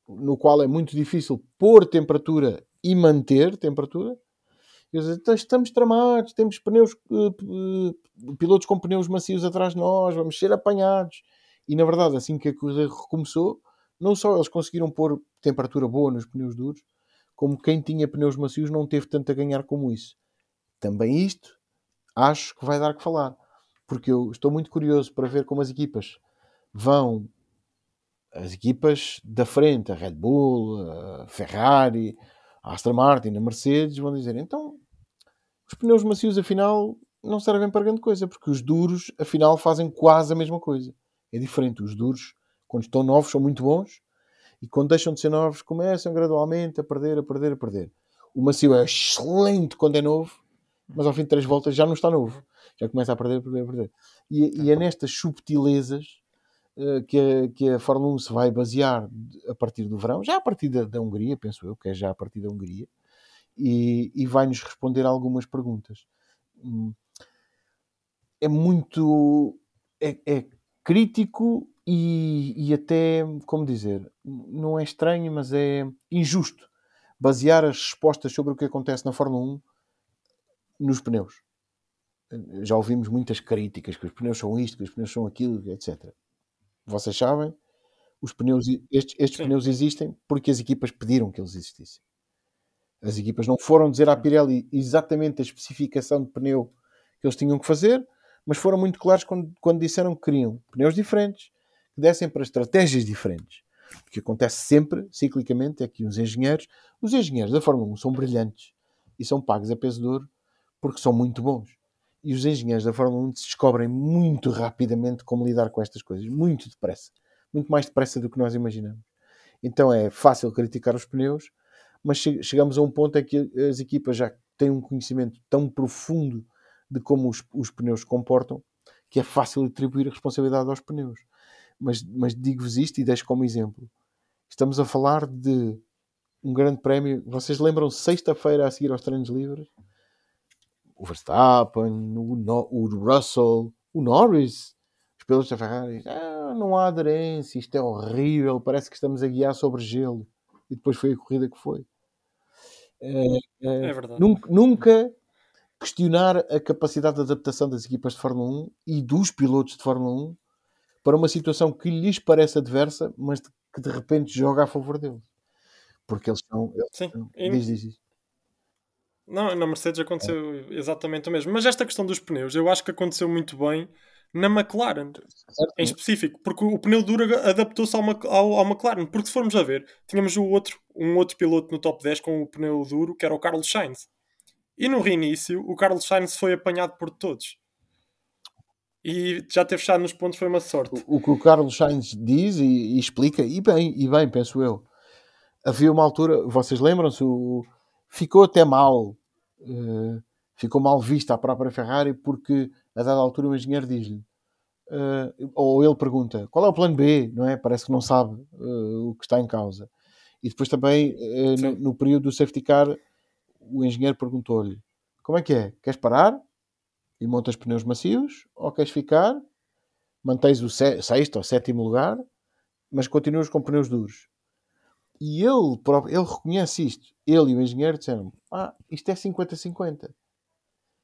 no qual é muito difícil pôr temperatura e manter temperatura. Então, estamos tramados, temos pneus, uh, pilotos com pneus macios atrás de nós, vamos ser apanhados. E na verdade, assim que a corrida recomeçou, não só eles conseguiram pôr temperatura boa nos pneus duros, como quem tinha pneus macios não teve tanto a ganhar como isso. Também isto acho que vai dar que falar, porque eu estou muito curioso para ver como as equipas vão, as equipas da frente, a Red Bull, a Ferrari, a Aston Martin, a Mercedes, vão dizer então os pneus macios afinal não servem para grande coisa, porque os duros afinal fazem quase a mesma coisa. É diferente, os duros quando estão novos, são muito bons e quando deixam de ser novos, começam gradualmente a perder, a perder, a perder. O macio é excelente quando é novo, mas ao fim de três voltas já não está novo, já começa a perder, a perder, a perder. E, e é nestas subtilezas uh, que, a, que a Fórmula 1 se vai basear a partir do verão, já a partir da, da Hungria, penso eu, que é já a partir da Hungria, e, e vai-nos responder algumas perguntas. Hum, é muito. É, é crítico e, e até, como dizer, não é estranho, mas é injusto basear as respostas sobre o que acontece na Fórmula 1 nos pneus. Já ouvimos muitas críticas que os pneus são isto, que os pneus são aquilo, etc. Vocês sabem, os pneus, estes, estes pneus existem porque as equipas pediram que eles existissem. As equipas não foram dizer à Pirelli exatamente a especificação de pneu que eles tinham que fazer, mas foram muito claros quando, quando disseram que queriam pneus diferentes, que dessem para estratégias diferentes. O que acontece sempre, ciclicamente, é que os engenheiros, os engenheiros da Fórmula 1 são brilhantes e são pagos a peso de ouro porque são muito bons. E os engenheiros da Fórmula 1 descobrem muito rapidamente como lidar com estas coisas, muito depressa, muito mais depressa do que nós imaginamos. Então é fácil criticar os pneus, mas chegamos a um ponto em que as equipas já têm um conhecimento tão profundo de como os, os pneus se comportam que é fácil atribuir a responsabilidade aos pneus. Mas, mas digo-vos isto e deixo como exemplo. Estamos a falar de um grande prémio. Vocês lembram sexta-feira a seguir aos treinos livres? O Verstappen, o, no, o Russell, o Norris, os pilotos da Ferrari. Ah, não há aderência, isto é horrível, parece que estamos a guiar sobre gelo. E depois foi a corrida que foi. É, é, é verdade. Nunca, nunca questionar a capacidade de adaptação das equipas de Fórmula 1 e dos pilotos de Fórmula 1 para uma situação que lhes parece adversa, mas que de repente joga a favor deles. Porque eles são. Eles Sim. São, E- diz, diz, diz. Não, na Mercedes aconteceu exatamente o mesmo. Mas esta questão dos pneus, eu acho que aconteceu muito bem na McLaren, Certo? em específico, porque o pneu duro adaptou-se ao, ao, ao McLaren. Porque se formos a ver, tínhamos o outro, um outro piloto no top 10 com o pneu duro, que era o Carlos Sainz. E no reinício, o Carlos Sainz foi apanhado por todos. E já ter fechado nos pontos foi uma sorte. O, o que o Carlos Sainz diz e, e explica, e bem, e bem, penso eu. Havia uma altura, vocês lembram-se, o- ficou até mal, eh, ficou mal vista a própria Ferrari, porque a dada altura o engenheiro diz-lhe, eh, ou ele pergunta, qual é o plano B? Não é? Parece que não sabe eh, o que está em causa. E depois também, no, no período do safety car, o engenheiro perguntou-lhe, como é que é? Queres parar e montas pneus macios ou queres ficar mantens o sexto ou sétimo lugar, mas continuas com pneus duros. E ele, próprio, ele reconhece isto. Ele e o engenheiro disseram: Ah, isto é 50-50.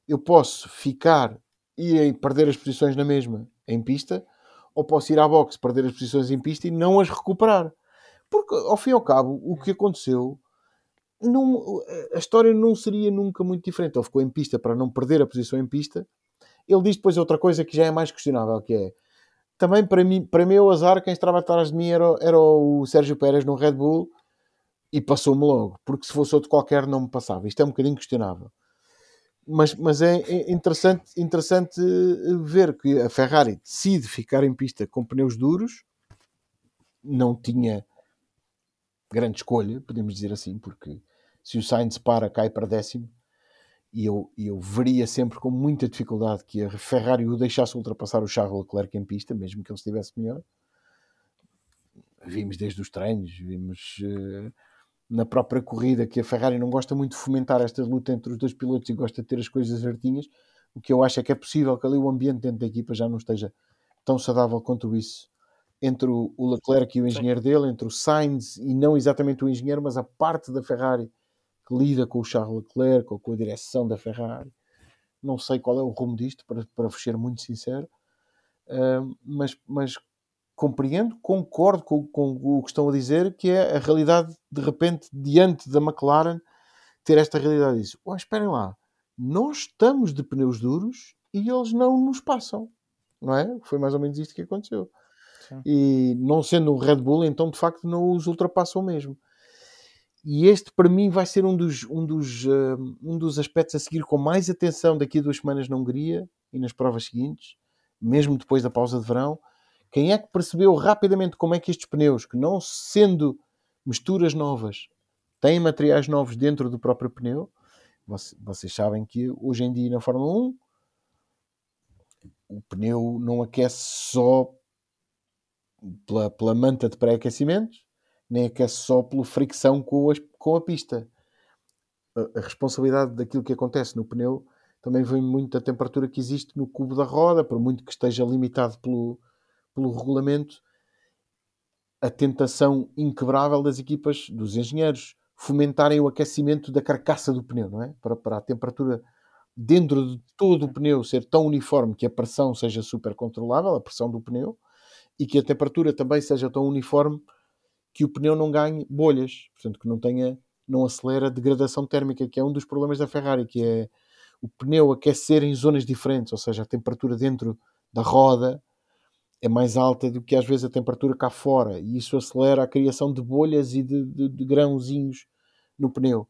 Eu posso ficar e perder as posições na mesma em pista, ou posso ir à boxe, perder as posições em pista e não as recuperar. Porque, ao fim e ao cabo, o que aconteceu. A história não seria nunca muito diferente. Ele ficou em pista para não perder a posição em pista. Ele diz depois outra coisa que já é mais questionável, que é também para mim, para mim o azar, quem estava atrás de mim era, era o Sérgio Pérez no Red Bull e passou-me logo, porque se fosse outro qualquer não me passava. Isto é um bocadinho questionável. Mas, mas é é interessante, interessante eh, ver que a Ferrari decide ficar em pista com pneus duros, não tinha grande escolha, podemos dizer assim, porque se o Sainz para, cai para décimo, e eu, eu veria sempre com muita dificuldade que a Ferrari o deixasse ultrapassar o Charles Leclerc em pista, mesmo que ele estivesse melhor. Vimos desde os treinos, vimos eh, na própria corrida que a Ferrari não gosta muito de fomentar esta luta entre os dois pilotos e gosta de ter as coisas certinhas. O que eu acho é que é possível que ali o ambiente dentro da equipa já não esteja tão saudável quanto isso entre o o Leclerc e o engenheiro dele, entre o Sainz e não exatamente o engenheiro, mas a parte da Ferrari que lida com o Charles Leclerc ou com a direção da Ferrari. Não sei qual é o rumo disto, para, para vos ser muito sincero, Ahm, mas, mas compreendo, concordo com, com o que estão a dizer, que é a realidade, de repente, diante da McLaren, ter esta realidade disso. Oh, esperem lá, nós estamos de pneus duros e eles não nos passam, não é? Foi mais ou menos isto que aconteceu. Sim. E não sendo um Red Bull, então de facto não os ultrapassam mesmo. E este para mim vai ser um dos, um dos, ah, um dos aspectos a seguir com mais atenção daqui a duas semanas na Hungria e nas provas seguintes, mesmo depois da pausa de verão. Quem é que percebeu rapidamente como é que estes pneus, que não sendo misturas novas, têm materiais novos dentro do próprio pneu? Vocês sabem que hoje em dia na Fórmula 1 o pneu não aquece só pela, pela manta de pré-aquecimento, nem aquece só pela fricção com, as- com a pista. A, a responsabilidade daquilo que acontece no pneu também vem muito da temperatura que existe no cubo da roda, por muito que esteja limitado pelo, pelo regulamento, a tentação inquebrável das equipas, dos engenheiros, fomentarem o aquecimento da carcaça do pneu, não é? Para, para a temperatura dentro de todo o pneu ser tão uniforme que a pressão seja super controlável, a pressão do pneu, e que a temperatura também seja tão uniforme que o pneu não ganhe bolhas, portanto que não tenha, não acelera a degradação térmica, que é um dos problemas da Ferrari, que é o pneu aquecer em zonas diferentes, ou seja, a temperatura dentro da roda é mais alta do que às vezes a temperatura cá fora e isso acelera a criação de bolhas e de, de, de grãozinhos no pneu.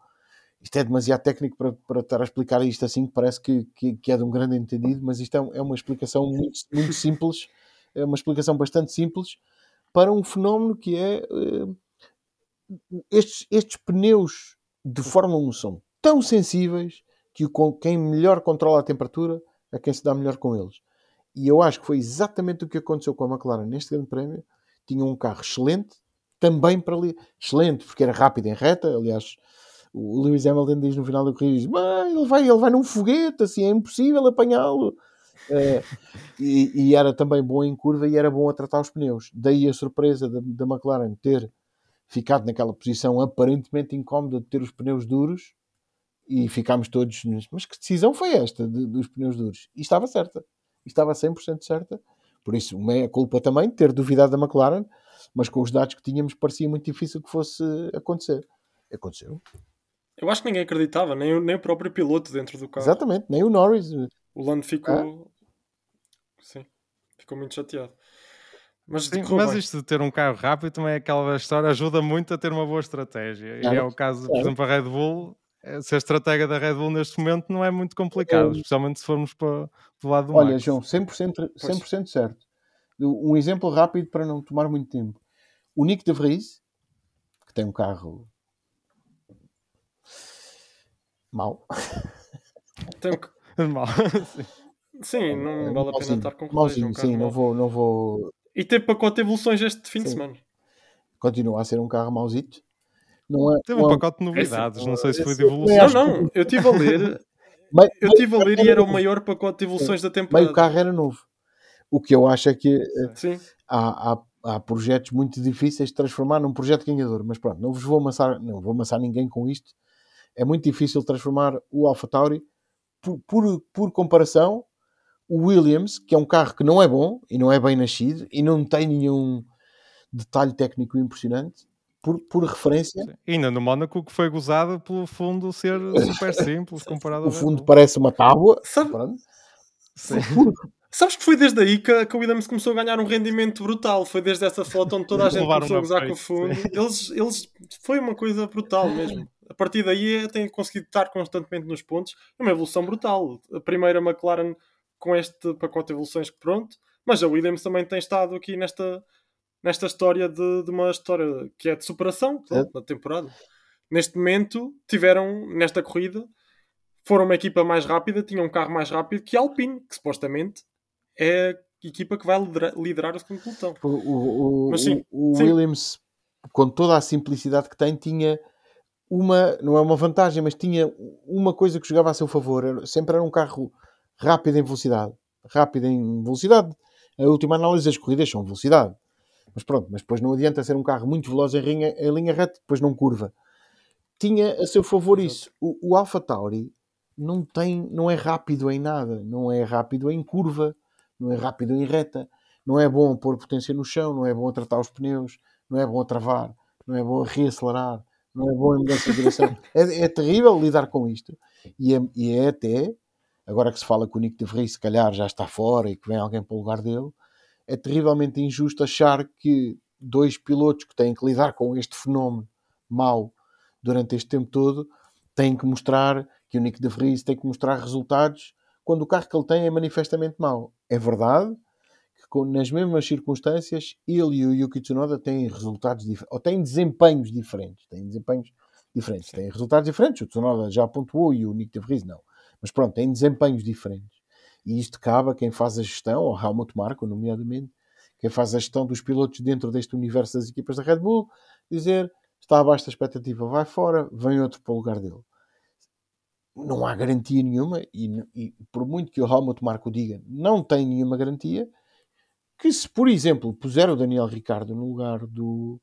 Isto é demasiado técnico para, para estar a explicar isto assim, parece que, que, que é de um grande entendido, mas isto é, é uma explicação muito, muito, simples, é uma explicação bastante simples para um fenómeno que é uh, estes, estes pneus de Fórmula 1 são tão sensíveis que o, quem melhor controla a temperatura é quem se dá melhor com eles. E eu acho que foi exatamente o que aconteceu com a McLaren neste grande prémio. Tinha um carro excelente, também para ali. Excelente, porque era rápido em reta. Aliás, o Lewis Hamilton diz no final da corrida: ele, vai, ele vai num foguete, assim, é impossível apanhá-lo. É, e, e, era também bom em curva e era bom a tratar os pneus. Daí a surpresa da, da McLaren ter ficado naquela posição aparentemente incómoda de ter os pneus duros e ficámos todos. Mas que decisão foi esta de, dos pneus duros? E estava certa. E estava 100% certa. Por isso, meia culpa também de ter duvidado da McLaren, mas com os dados que tínhamos parecia muito difícil que fosse acontecer. Aconteceu. Eu acho que ninguém acreditava, nem o, nem o próprio piloto dentro do carro. Exatamente, nem o Norris. O Lando ficou. Sim, ficou muito chateado. Mas, Sim, mas isto de ter um carro rápido também é aquela história, ajuda muito a ter uma boa estratégia. E é o caso, por exemplo, a Red Bull, eh, ser estratega da Red Bull neste momento não é muito complicado, especialmente se formos para do lado do Olha, Max. João, 100%, 100 certo. Um exemplo rápido para não tomar muito tempo. O Nick de Vries, que tem um carro mau. Tem um... mau. Sim, não é, vale a pena estar com Mauzinho, sim, não vou, não vou. E teve pacote de evoluções este fim sim. de semana. Continua a ser um carro mauzito. Não é, teve um é pacote de novidades, não sei se foi de evolução. Não, não, eu estive a ler. eu estive a ler e era o maior pacote de evoluções da temporada. Meio carro era novo. O que eu acho é que eh, sim. Há, há, há projetos muito difíceis de transformar num projeto ganhador. Mas pronto, não vos vou amassar, não vou amassar ninguém com isto. É muito difícil transformar o AlphaTauri por, por, por comparação o Williams, que é um carro que não é bom e não é bem nascido e não tem nenhum detalhe técnico impressionante, por, por referência. Sim. Ainda no Mónaco que foi gozado pelo fundo ser super simples comparado O fundo parece uma tábua. Sabe... Sabes que foi desde aí que, que o Williams começou a ganhar um rendimento brutal. Foi desde essa foto onde toda a gente começou a gozar com o fundo. Eles, eles, foi uma coisa brutal mesmo. A partir daí tem conseguido estar constantemente nos pontos. É uma evolução brutal. A primeira McLaren com este pacote de evoluções que pronto, mas a Williams também tem estado aqui nesta, nesta história de, de uma história que é de superação pronto, é. na temporada. Neste momento, tiveram, nesta corrida, foram uma equipa mais rápida, tinham um carro mais rápido que a Alpine, que supostamente é a equipa que vai liderar, liderar o segundo pelotão. O, o, sim, o, o sim. Williams, com toda a simplicidade que tem, tinha uma, não é uma vantagem, mas tinha uma coisa que jogava a seu favor. Sempre era um carro rápido em velocidade. Rápido em velocidade. A última análise, as corridas são velocidade. Mas pronto, mas depois não adianta ser um carro muito veloz em linha, em linha reta, depois não curva. Tinha a seu favor isso. O, o Alpha Tauri não tem, não é rápido em nada, não é rápido em curva, não é rápido em reta, não é bom pôr potência no chão, não é bom a tratar os pneus, não é bom a travar, não é bom a reacelerar, não é bom em mudança de direção. É, é terrível lidar com isto. E é, e é até agora que se fala que o Nico de Vries se calhar já está fora e que vem alguém para o lugar dele, é terrivelmente injusto achar que dois pilotos que têm que lidar com este fenómeno mau durante este tempo todo têm que mostrar que o Nick de Vries tem que mostrar resultados quando o carro que ele tem é manifestamente mau. É verdade que nas mesmas circunstâncias ele e o Yuki Tsunoda têm resultados ou têm desempenhos diferentes. Têm desempenhos diferentes. Têm resultados diferentes. O Tsunoda já pontuou e o Nick de Vries não. Mas pronto, tem desempenhos diferentes. E isto cabe a quem faz a gestão, ao Helmut Marko, nomeadamente, quem faz a gestão dos pilotos dentro deste universo das equipas da Red Bull, dizer está abaixo da expectativa, vai fora, vem outro para o lugar dele. Não há garantia nenhuma, e, e por muito que o Helmut Marko diga, não tem nenhuma garantia, que se, por exemplo, puser o Daniel Ricardo no lugar do,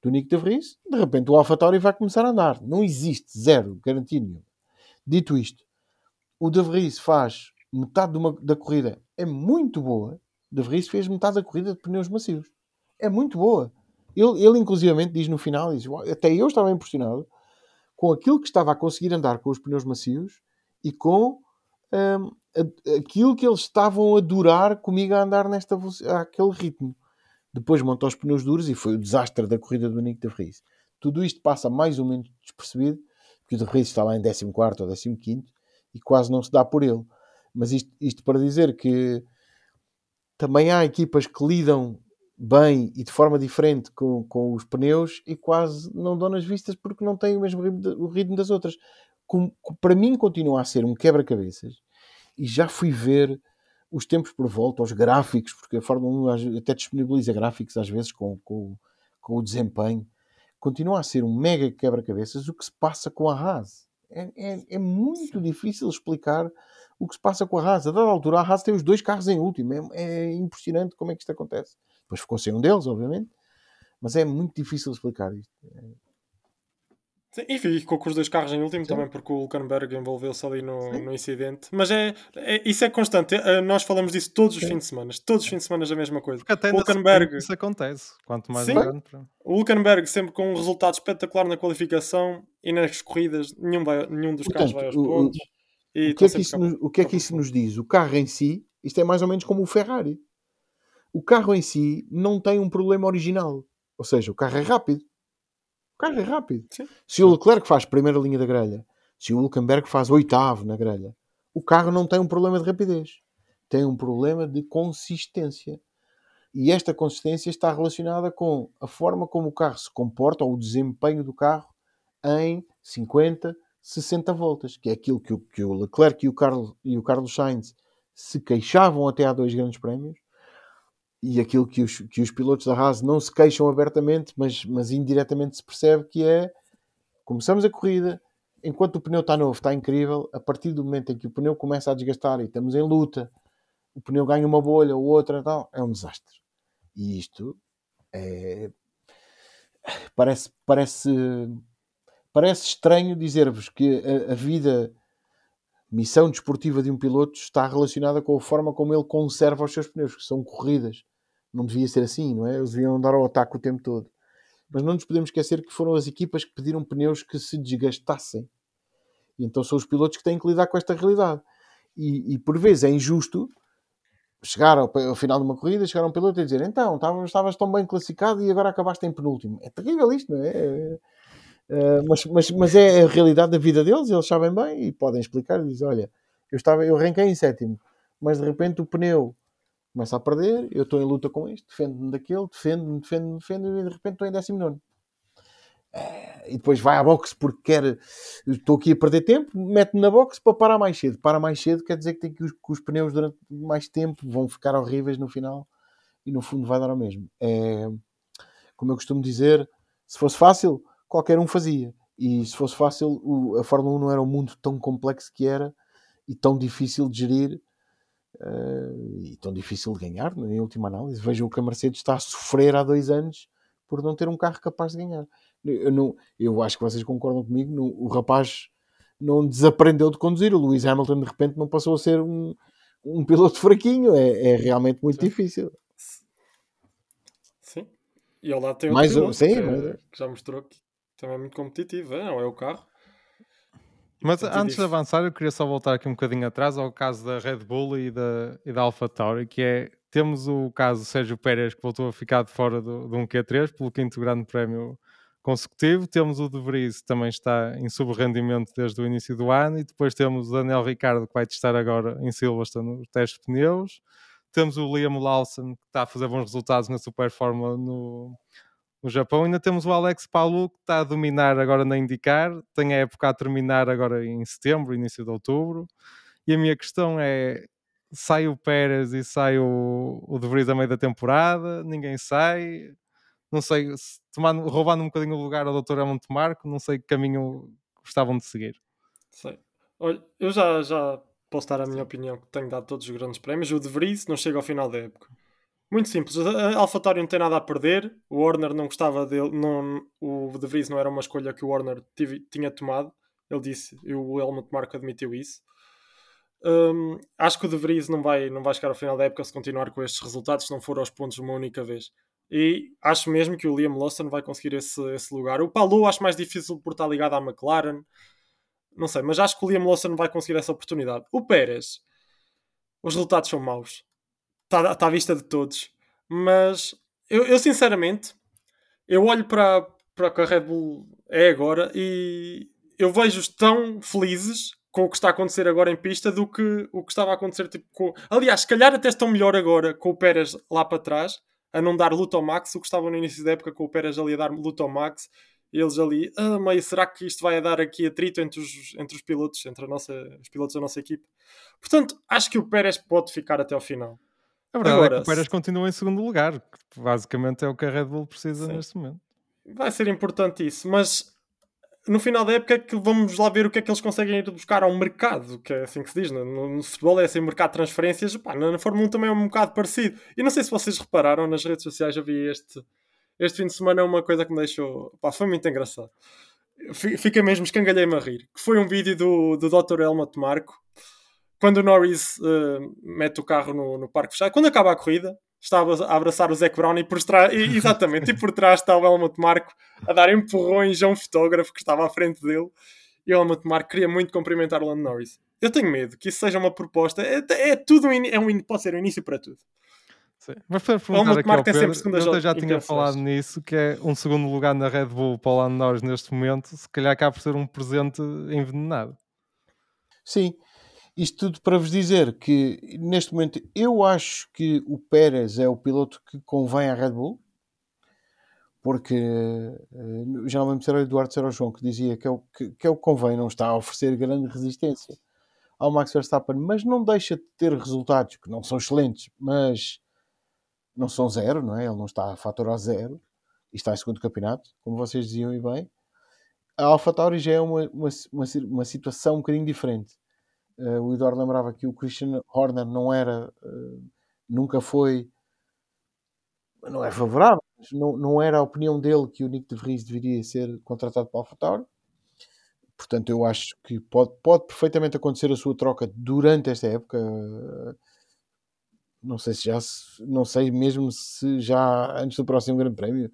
do Nick de Vries, de repente o AlphaTauri vai começar a andar. Não existe, zero, garantia nenhuma. Dito isto, o De Vries faz metade uma, da corrida, é muito boa. De Vries fez metade da corrida de pneus macios. É muito boa. Ele, ele inclusivamente, diz no final, diz, até eu estava impressionado com aquilo que estava a conseguir andar com os pneus macios e com hum, aquilo que eles estavam a durar comigo a andar nesta àquele ritmo. Depois montou os pneus duros e foi o desastre da corrida do Nick de Vries. Tudo isto passa mais ou menos despercebido, porque o de Vries está lá em 14 ou 15 e quase não se dá por ele. Mas isto, isto para dizer que também há equipas que lidam bem e de forma diferente com, com os pneus e quase não dão nas vistas porque não têm o mesmo ritmo, de- o ritmo das outras. Para mim continua a ser um quebra-cabeças e já fui ver os tempos por volta, os gráficos, porque a Fórmula 1 às- até disponibiliza gráficos às vezes com, com, com o desempenho. Continua a ser um mega quebra-cabeças o que se passa com a Haas. É, é, é muito difícil explicar o que se passa com a Haas. A dada altura, a Haas tem os dois carros em último. É, é impressionante como é que isto acontece. Depois ficou sem um deles, obviamente. Mas é muito difícil explicar isto. Sim, e ficou com os dois carros em último Sim. também porque o Hulkenberg envolveu-se ali no, no incidente. Mas é, é- isso é constante. Eh, Nós falamos disso todos os Sim. fins de semana. Todos os fins de semana é a mesma coisa. Porque até O Hulkenberg, isso acontece. Quanto mais Sim. grande o Hulkenberg sempre com um resultado espetacular na qualificação e nas corridas nenhum, vai, nenhum dos carros vai aos Portanto, o- pontos. e O que, é que, isso nos, o que é que isso nos diz? O carro em si, isto é mais ou menos como o Ferrari. O carro em si não tem um problema original. Ou seja, o carro é rápido. O carro é rápido. Sim. Se o Leclerc faz primeira linha da grelha, se o Hulkenberg faz oitavo na grelha, o carro não tem um problema de rapidez. Tem um problema de consistência. E esta consistência está relacionada com a forma como o carro se comporta ou o desempenho do carro em 50, 60 voltas, que é aquilo que o, que o Leclerc e o, Carlos, e o Carlos Sainz se queixavam até há dois grandes prémios, e aquilo que os, que os pilotos da Haas não se queixam abertamente, mas, mas indiretamente se percebe que é começamos a corrida, enquanto o pneu está novo, está incrível, a partir do momento em que o pneu começa a desgastar e estamos em luta, o pneu ganha uma bolha ou outra, então, é um desastre. E isto é... parece, parece, parece estranho dizer-vos que a, a vida, missão desportiva de um piloto está relacionada com a forma como ele conserva os seus pneus, que são corridas. Não devia ser assim, não é? Eles deviam andar ao ataque o tempo todo. Mas não nos podemos esquecer que foram as equipas que pediram pneus que se desgastassem. E então são os pilotos que têm que lidar com esta realidade. E, e por vezes é injusto chegar ao, ao final de uma corrida, chegar a um piloto e dizer então, estavas, tão bem classificado e agora acabaste em penúltimo. É terrível isto, não é? É, é, mas, mas, mas é a realidade da vida deles, eles sabem bem e podem explicar dizer, olha, eu, estava, eu arranquei em sétimo, mas de repente o pneu começa a perder, eu estou em luta com este, defendo-me daquele, defendo-me, defendo-me, defendo-me e de repente estou em décimo nono. É, E depois vai à boxe porque quer, estou aqui a perder tempo, mete-me na boxe para parar mais cedo. Para mais cedo quer dizer que tem que os, que os pneus durante mais tempo vão ficar horríveis no final e no fundo vai dar ao mesmo. É, como eu costumo dizer, se fosse fácil, qualquer um fazia. E se fosse fácil, a Fórmula 1 não era um mundo tão complexo que era e tão difícil de gerir eh, e tão difícil de ganhar, em última análise. Vejam o que a Mercedes está a sofrer há dois anos por não ter um carro capaz de ganhar. Eu, não, eu acho que vocês concordam comigo, não- o rapaz não desaprendeu de conduzir. O Lewis Hamilton, de repente, não passou a ser um, um piloto fraquinho. É, é realmente muito Sim. difícil. Sim. E ao lado tem outro Mais um- piloto sim, que, mas- que já mostrou que também é muito competitivo. É, não é o carro. Mas antes de avançar, eu queria só voltar aqui um bocadinho atrás ao caso da Red Bull e da, e da AlphaTauri, que é, temos o caso Sérgio Pérez, que voltou a ficar de fora do, de um Q3, pelo quinto grande prémio consecutivo, temos o De Vries, que também está em subrendimento desde o início do ano, e depois temos o Daniel Ricardo, que vai testar agora em Silverstone no teste de pneus, temos o Liam Lawson, que está a fazer bons resultados na Super Fórmula no, no Japão. Ainda temos o Alex Palu, que está a dominar agora na IndyCar, tem a época a terminar agora em setembro, início de outubro. E a minha questão é: sai o Pérez e sai o, o De Vries a meio da temporada, ninguém sai. Não sei, se- tomando, roubando um bocadinho o lugar ao Dr. Helmut Marco, não sei que caminho gostavam de seguir. Sei. Olha, eu já, já posso dar a minha opinião que tenho dado todos os grandes prémios. O De Vries não chega ao final da época. Muito simples. A não tem nada a perder. O Warner não gostava dele. Não, o De Vries não era uma escolha que o Warner tive- tinha tomado. Ele disse, e o Helmut Marko admitiu isso. Hum, acho que o De Vries não vai, não vai chegar ao final da época se continuar com estes resultados, se não for aos pontos uma única vez. E acho mesmo que o Liam Lawson vai conseguir esse, esse lugar. O Palou acho mais difícil por estar ligado à McLaren. não sei, mas acho que o Liam Lawson vai conseguir essa oportunidade. O Pérez, os resultados são maus. Está tá à vista de todos. Mas eu, eu sinceramente, eu olho para, para o que a Red Bull é agora e eu vejo-os tão felizes com o que está a acontecer agora em pista do que o que estava a acontecer tipo, com... aliás, se calhar até estão melhor agora com o Pérez lá para trás a não dar luta ao Max do que estavam no início da época com o Pérez ali a dar luta ao Max eles ali, ah, mas será que isto vai dar aqui atrito entre os, entre os pilotos, entre a nossa, os pilotos da nossa equipe? Portanto, acho que o Pérez pode ficar até ao final. A verdade Agora, é que o Pérez continua em segundo lugar, que basicamente é o que a Red Bull precisa sim. neste momento. Vai ser importante isso, mas no final da época é que vamos lá ver o que é que eles conseguem ir buscar ao mercado, que é assim que se diz, no, no futebol é assim mercado de transferências, pá, na, na Fórmula 1 também é um bocado parecido. E não sei se vocês repararam, nas redes sociais eu vi este, este fim de semana uma coisa que me deixou, pá, foi muito engraçado. Fica mesmo, escangalhei-me a rir. Que foi um vídeo do, do Dr. Helmut Marco, quando o Norris uh, mete o carro no, no parque fechado, quando acaba a corrida, estava a abraçar o Zac Brown e por trás, exatamente, e por trás está o Helmut Marco a dar empurrões a um fotógrafo que estava à frente dele e o Helmut Marco queria muito cumprimentar o Lando Norris. Eu tenho medo que isso seja uma proposta, é, é tudo, é um, pode ser um início para tudo. Sim. Mas para perguntar aqui ao Pedro, eu já tinha falado nisso, que é um segundo lugar na Red Bull para o Lando Norris neste momento, se calhar acaba por ser um presente envenenado. Sim, isto tudo para vos dizer que neste momento eu acho que o Pérez é o piloto que convém à Red Bull, porque eh, já não era o Eduardo se era o João que dizia que é, o, que, que é o convém, não está a oferecer grande resistência ao Max Verstappen, mas não deixa de ter resultados que não são excelentes, mas não são zero, não é? Ele não está a faturar zero e está em segundo campeonato, como vocês diziam e bem. A AlphaTauri já é uma, uma, uma, uma situação um bocadinho diferente Uh, o Eduardo lembrava que o Christian Horner não era, uh, nunca foi, não é favorável, não, não era a opinião dele que o Nick de Vries deveria ser contratado para a AlphaTauri. Portanto, eu acho que pode, pode perfeitamente acontecer a sua troca durante esta época. Não sei se já, não sei mesmo se já antes do próximo Grande Prémio.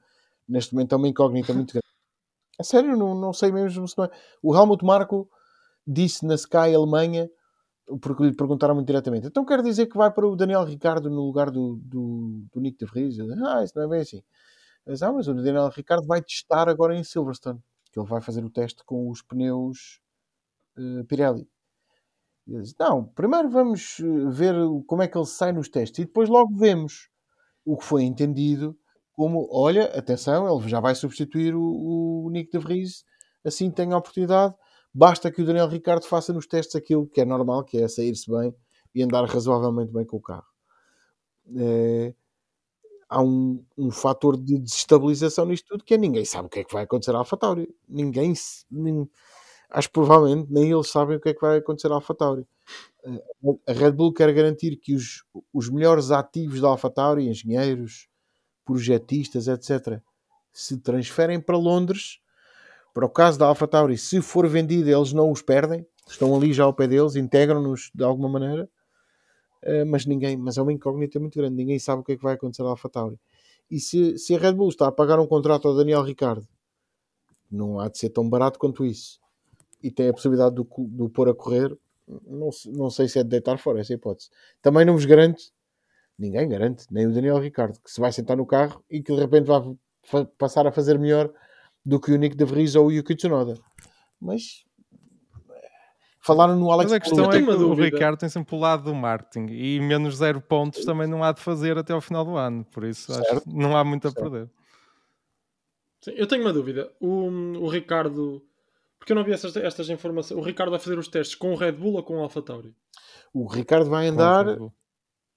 Neste momento é uma incógnita muito grande. A sério, não, não sei mesmo se não é. O Helmut Marko disse na Sky Alemanha, porque lhe perguntaram muito diretamente, então quer dizer que vai para o Daniel Ricardo no lugar do, do, do Nick de Vries? Ah, isso não é bem assim. Mas, ah, mas o Daniel Ricardo vai testar agora em Silverstone, que ele vai fazer o teste com os pneus uh, Pirelli. E disse, não, primeiro vamos eh, ver como é que ele sai nos testes e depois logo vemos o que foi entendido como, olha, atenção, ele já vai substituir o, o Nick de Vries, assim tem a oportunidade Basta que o Daniel Ricardo faça nos testes aquilo que é normal, que é sair-se bem e andar razoavelmente bem com o carro. É, há um, um fator de desestabilização nisto tudo que é ninguém sabe o que é que vai acontecer à AlphaTauri. Ninguém, nem, acho provavelmente nem eles sabem o que é que vai acontecer à AlphaTauri. É, a Red Bull quer garantir que os, os melhores ativos da AlphaTauri, engenheiros, projetistas, etc., se transferem para Londres para o caso da AlphaTauri, se for vendida, eles não os perdem, estão ali já ao pé deles, integram-nos de alguma maneira, uh, mas ninguém, mas é uma incógnita muito grande, ninguém sabe o que é que vai acontecer à AlphaTauri. E se, se a Red Bull está a pagar um contrato ao Daniel Ricardo, não há de ser tão barato quanto isso, e tem a possibilidade de o pôr a correr, não, não sei se é de deitar fora essa hipótese. Também não vos garante, ninguém garante, nem o Daniel Ricardo, que se vai sentar no carro e que de repente vai passar a fazer melhor do que o Nick de Vries ou o Yuki Tsunoda. Mas falaram no Alex Mas a questão é que o Ricardo tem sempre o lado do marketing e menos zero pontos também não há de fazer até ao final do ano, por isso acho que não há muito a certo. perder. Sim, eu tenho uma dúvida. O, o Ricardo, porque eu não vi estas, estas informações, o Ricardo vai fazer os testes com o Red Bull ou com o AlphaTauri? O Ricardo vai andar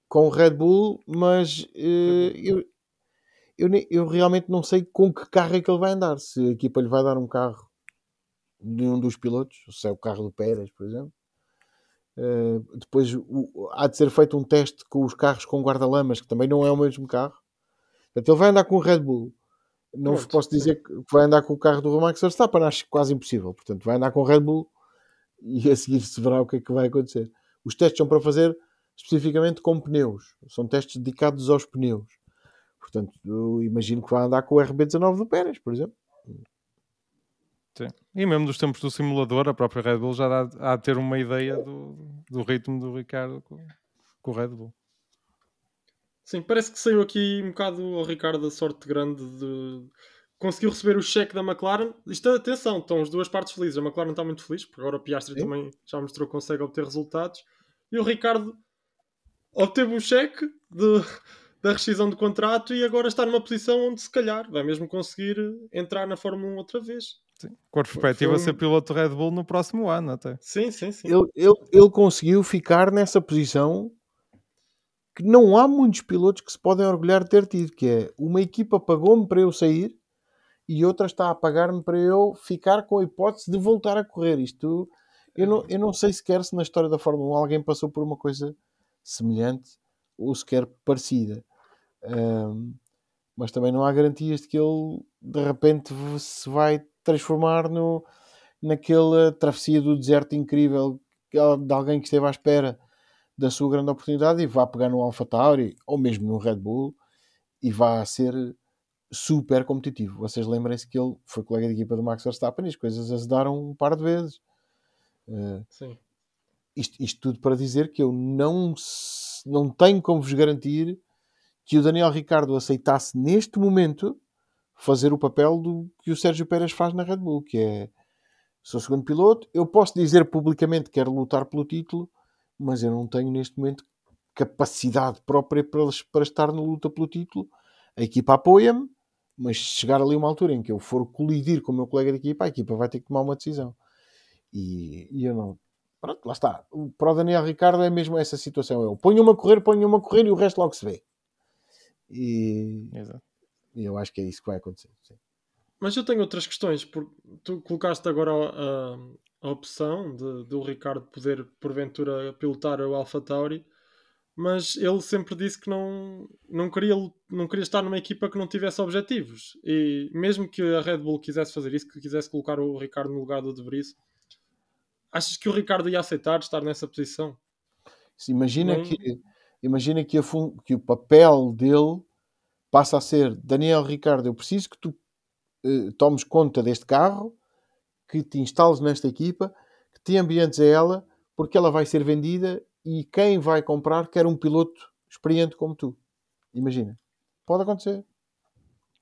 com o Red Bull, mas uh, eu, eu, eu realmente não sei com que carro é que ele vai andar. Se a equipa lhe vai dar um carro de um dos pilotos, se é o carro do Pérez, por exemplo. Uh, depois o, há de ser feito um teste com os carros com guarda-lamas, que também não é o mesmo carro. Portanto, ele vai andar com o Red Bull. Não Pronto, posso dizer que vai andar com o carro do Max Verstappen, acho quase impossível. Portanto, vai andar com o Red Bull e a seguir se verá o que é que vai acontecer. Os testes são para fazer especificamente com pneus. São testes dedicados aos pneus. Portanto, eu imagino que vai andar com o RB19 do Pérez, por exemplo. Sim. E mesmo dos tempos do simulador, a própria Red Bull já dá a ter uma ideia do, do ritmo do Ricardo com, com o Red Bull. Sim, parece que saiu aqui um bocado ao Ricardo a sorte grande de conseguiu receber o cheque da McLaren. Isto, atenção, estão as duas partes felizes. A McLaren está muito feliz, porque agora o Piastri Sim. também já mostrou que consegue obter resultados. E o Ricardo obteve o cheque de, da rescisão do contrato e agora está numa posição onde se calhar vai mesmo conseguir entrar na Fórmula 1 outra vez. Sim. Com a perspectiva foi de ser piloto Red Bull no próximo ano até. Sim, sim, sim. Ele, ele, ele conseguiu ficar nessa posição que não há muitos pilotos que se podem orgulhar de ter tido, que é uma equipa pagou-me para eu sair e outra está a pagar-me para eu ficar com a hipótese de voltar a correr. Isto eu não, eu não sei sequer se na história da Fórmula 1 alguém passou por uma coisa semelhante ou sequer parecida. Ahm, mas também não há garantias de que ele de repente se vai transformar no, naquela travessia do deserto incrível de alguém que esteve à espera da sua grande oportunidade e vá pegar no Alpha Tauri ou mesmo no Red Bull e vá ser super competitivo. Vocês lembrem-se que ele foi colega de equipa do Max Verstappen e as coisas azedaram um par de vezes. Eh, sim. isto, isto tudo para dizer que eu não, não tenho como vos garantir que o Daniel Ricardo aceitasse neste momento fazer o papel do que o Sérgio Pérez faz na Red Bull, que é sou segundo piloto, eu posso dizer publicamente que quero lutar pelo título, mas eu não tenho neste momento capacidade própria para, para estar na luta pelo título. A equipa apoia-me, mas se chegar ali uma altura em que eu for colidir com o meu colega de equipa, a equipa vai ter que tomar uma decisão. E, e eu não. Pronto, lá está. Para o Daniel Ricardo é mesmo essa situação. Eu ponho-me a correr, ponho-me a correr e o resto logo se vê. E, Exato. e eu acho que é isso que vai acontecer. sim. Mas eu tenho outras questões. Porque tu colocaste agora a, a- a opção de, do Ricardo poder, porventura, pilotar o Alpha Tauri, mas ele sempre disse que não, não, queria, não queria estar numa equipa que não tivesse objetivos. E mesmo que a Red Bull quisesse fazer isso, que quisesse colocar o Ricardo no lugar do De Vries, achas que o Ricardo ia aceitar estar nessa posição? Se imagina, Não- que, imagina que, que o papel dele passa a ser Daniel Ricardo, eu preciso que tu eh, tomes conta deste carro, que te instales nesta equipa, que te ambientes a ela, porque ela vai ser vendida e quem vai comprar quer um piloto experiente como tu. Imagina. Pode acontecer.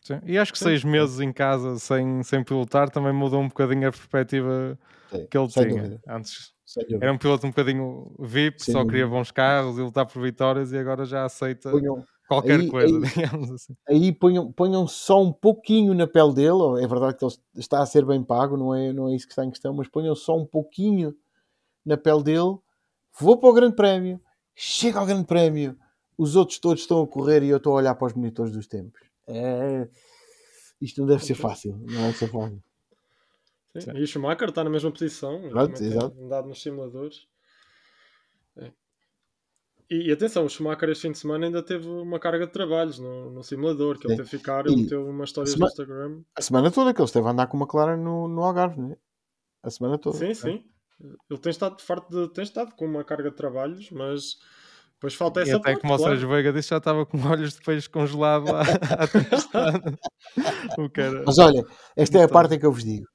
Sim. E acho que Sim. seis meses em casa sem, sem pilotar também mudou um bocadinho a perspectiva Sim, que ele tinha. dúvida. Antes. Era um piloto um bocadinho VIP, Sem só queria bons carros e lutar por vitórias e agora já aceita Ponham, qualquer aí- coisa, aí- digamos assim. aí ponham, ponham só um pouquinho na pele dele. É verdade que ele está a ser bem pago, não é, não é isso que está em questão, mas ponham só um pouquinho na pele dele. Vou para o Grande Prémio, chega ao Grande Prémio, os outros todos estão a correr e eu estou a olhar para os monitores dos tempos. É... Isto não deve ser fácil, não deve ser fácil. Sim. E o Schumacher está na mesma posição, ele exato. andado nos simuladores. É. E, e atenção, o Schumacher este fim de semana ainda teve uma carga de trabalhos no, no simulador, que ele Sim. teve que ficar, E ele teve umas histórias sema- no Instagram. A semana toda que ele esteve a andar com uma Clara no, no Algarve, não é? A semana toda. Sim, sim. Ele tem estado farto de, tem estado com uma carga de trabalhos, mas depois falta E essa até parte, como o claro. Sérgio Veiga disse, já estava com olhos de peixe congelado há tempestade. o cara. Mas olha, esta é a Então. parte em que eu vos digo.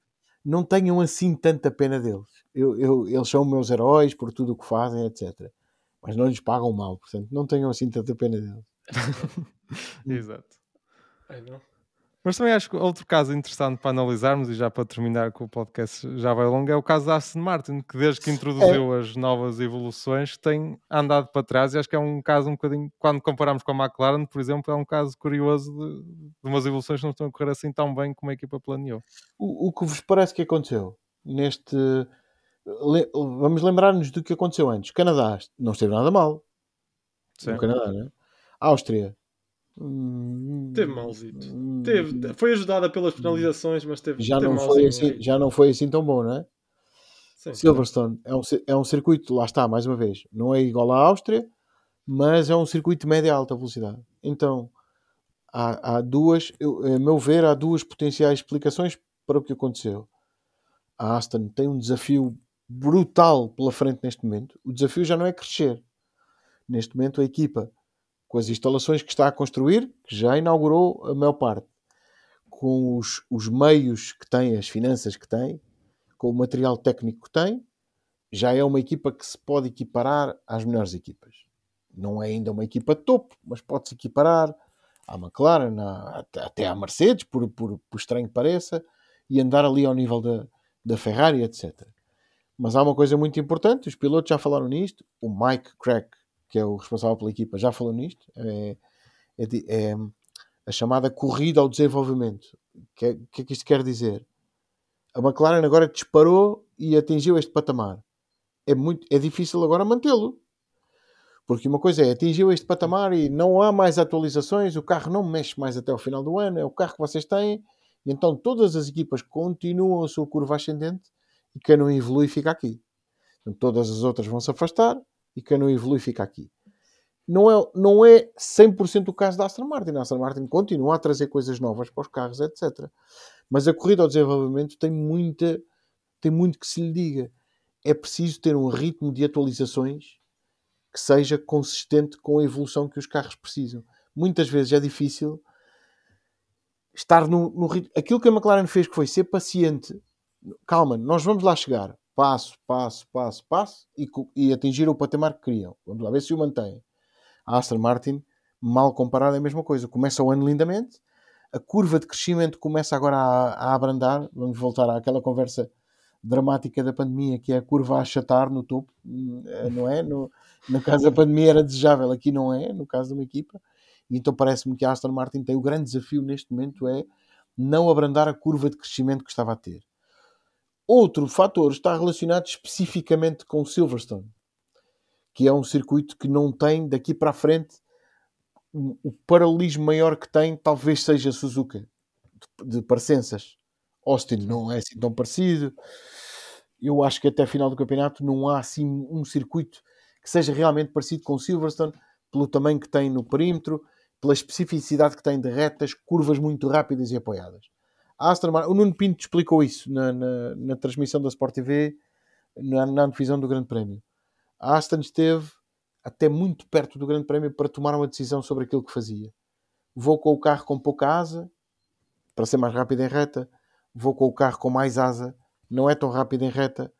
Não tenham assim tanta pena deles. Eu, eu- eles são meus heróis por tudo o que fazem, etc. Mas não lhes pagam mal, portanto, não tenham assim tanta pena deles. Exato. Ai, não. Mas também acho que outro caso interessante para analisarmos, e já para terminar com o podcast já vai longo, é o caso da Aston Martin, que desde que introduziu É. as novas evoluções tem andado para trás e acho que é um caso um bocadinho, quando comparamos com a McLaren, por exemplo, é um caso curioso de, de umas evoluções que não estão a correr assim tão bem como a equipa planeou. O, o que vos parece que aconteceu neste. le- Vamos lembrar-nos do que aconteceu antes. Canadá não esteve nada mal. Sim. No Canadá, né? Áustria. Teve malzito. hum, Teve, foi ajudada pelas penalizações, mas teve, já teve não, foi assim, já não foi assim tão bom, não é? Sim. Silverstone é um, é um circuito, lá está, mais uma vez, não é igual à Áustria, mas é um circuito de média e alta velocidade. Então, há, há duas, eu, a meu ver, há duas potenciais explicações para o que aconteceu. A Aston tem um desafio brutal pela frente neste momento. O desafio já não é crescer. Neste momento, a equipa, com as instalações que está a construir, que já inaugurou a maior parte, com os, os meios que tem, as finanças que tem, com o material técnico que tem, já é uma equipa que se pode equiparar às melhores equipas. Não é ainda uma equipa de topo, mas pode-se equiparar à McLaren, à, até à Mercedes, por, por, por estranho que pareça, e andar ali ao nível da, da Ferrari, etc. Mas há uma coisa muito importante, os pilotos já falaram nisto, o Mike Crack, que é o responsável pela equipa, já falou nisto, é, é, é a chamada corrida ao desenvolvimento. O que, é, que é que isto quer dizer? A McLaren agora disparou e atingiu este patamar. É, muito, é difícil agora mantê-lo. Porque uma coisa é, atingiu este patamar e não há mais atualizações, o carro não mexe mais até o final do ano, é o carro que vocês têm, e então todas as equipas continuam a sua curva ascendente e quem não evolui fica aqui. Então, todas as outras vão se afastar e quem não evolui fica aqui. Não é, não é 100% o caso da Aston Martin. A Aston Martin continua a trazer coisas novas para os carros, etc. Mas a corrida ao desenvolvimento tem, muita, tem muito que se lhe diga. É preciso ter um ritmo de atualizações que seja consistente com a evolução que os carros precisam. Muitas vezes é difícil estar no, no ritmo. Aquilo que a McLaren fez que foi ser paciente. Calma, nós vamos lá chegar. Passo, passo, passo, passo e, e atingir o patamar que queriam. Vamos lá ver se o mantém. A Aston Martin, mal comparado, é a mesma coisa. Começa o ano lindamente, a curva de crescimento começa agora a, a abrandar. Vamos voltar àquela conversa dramática da pandemia, que é a curva a achatar no topo, hum, eh, não é? No, no caso da pandemia era desejável, aqui não é, no caso de uma equipa. E então parece-me que a Aston Martin tem o grande desafio neste momento é não abrandar a curva de crescimento que estava a ter. Outro fator está relacionado especificamente com Silverstone, que é um circuito que não tem daqui para a frente o paralelismo maior que tem talvez seja Suzuka de parecenças. Austin não é assim tão parecido. Eu acho que até a final do campeonato não há assim um circuito que seja realmente parecido com Silverstone, pelo tamanho que tem no perímetro, pela especificidade que tem de retas, curvas muito rápidas e apoiadas. Aston Martin, o Nuno Pinto explicou isso na, na, na transmissão da Sport TV, na, na divisão do Grande Prémio. A Aston esteve até muito perto do Grande Prémio para tomar uma decisão sobre aquilo que fazia. Vou com o carro com pouca asa, para ser mais rápido em reta. Vou com o carro com mais asa, não é tão rápido em reta,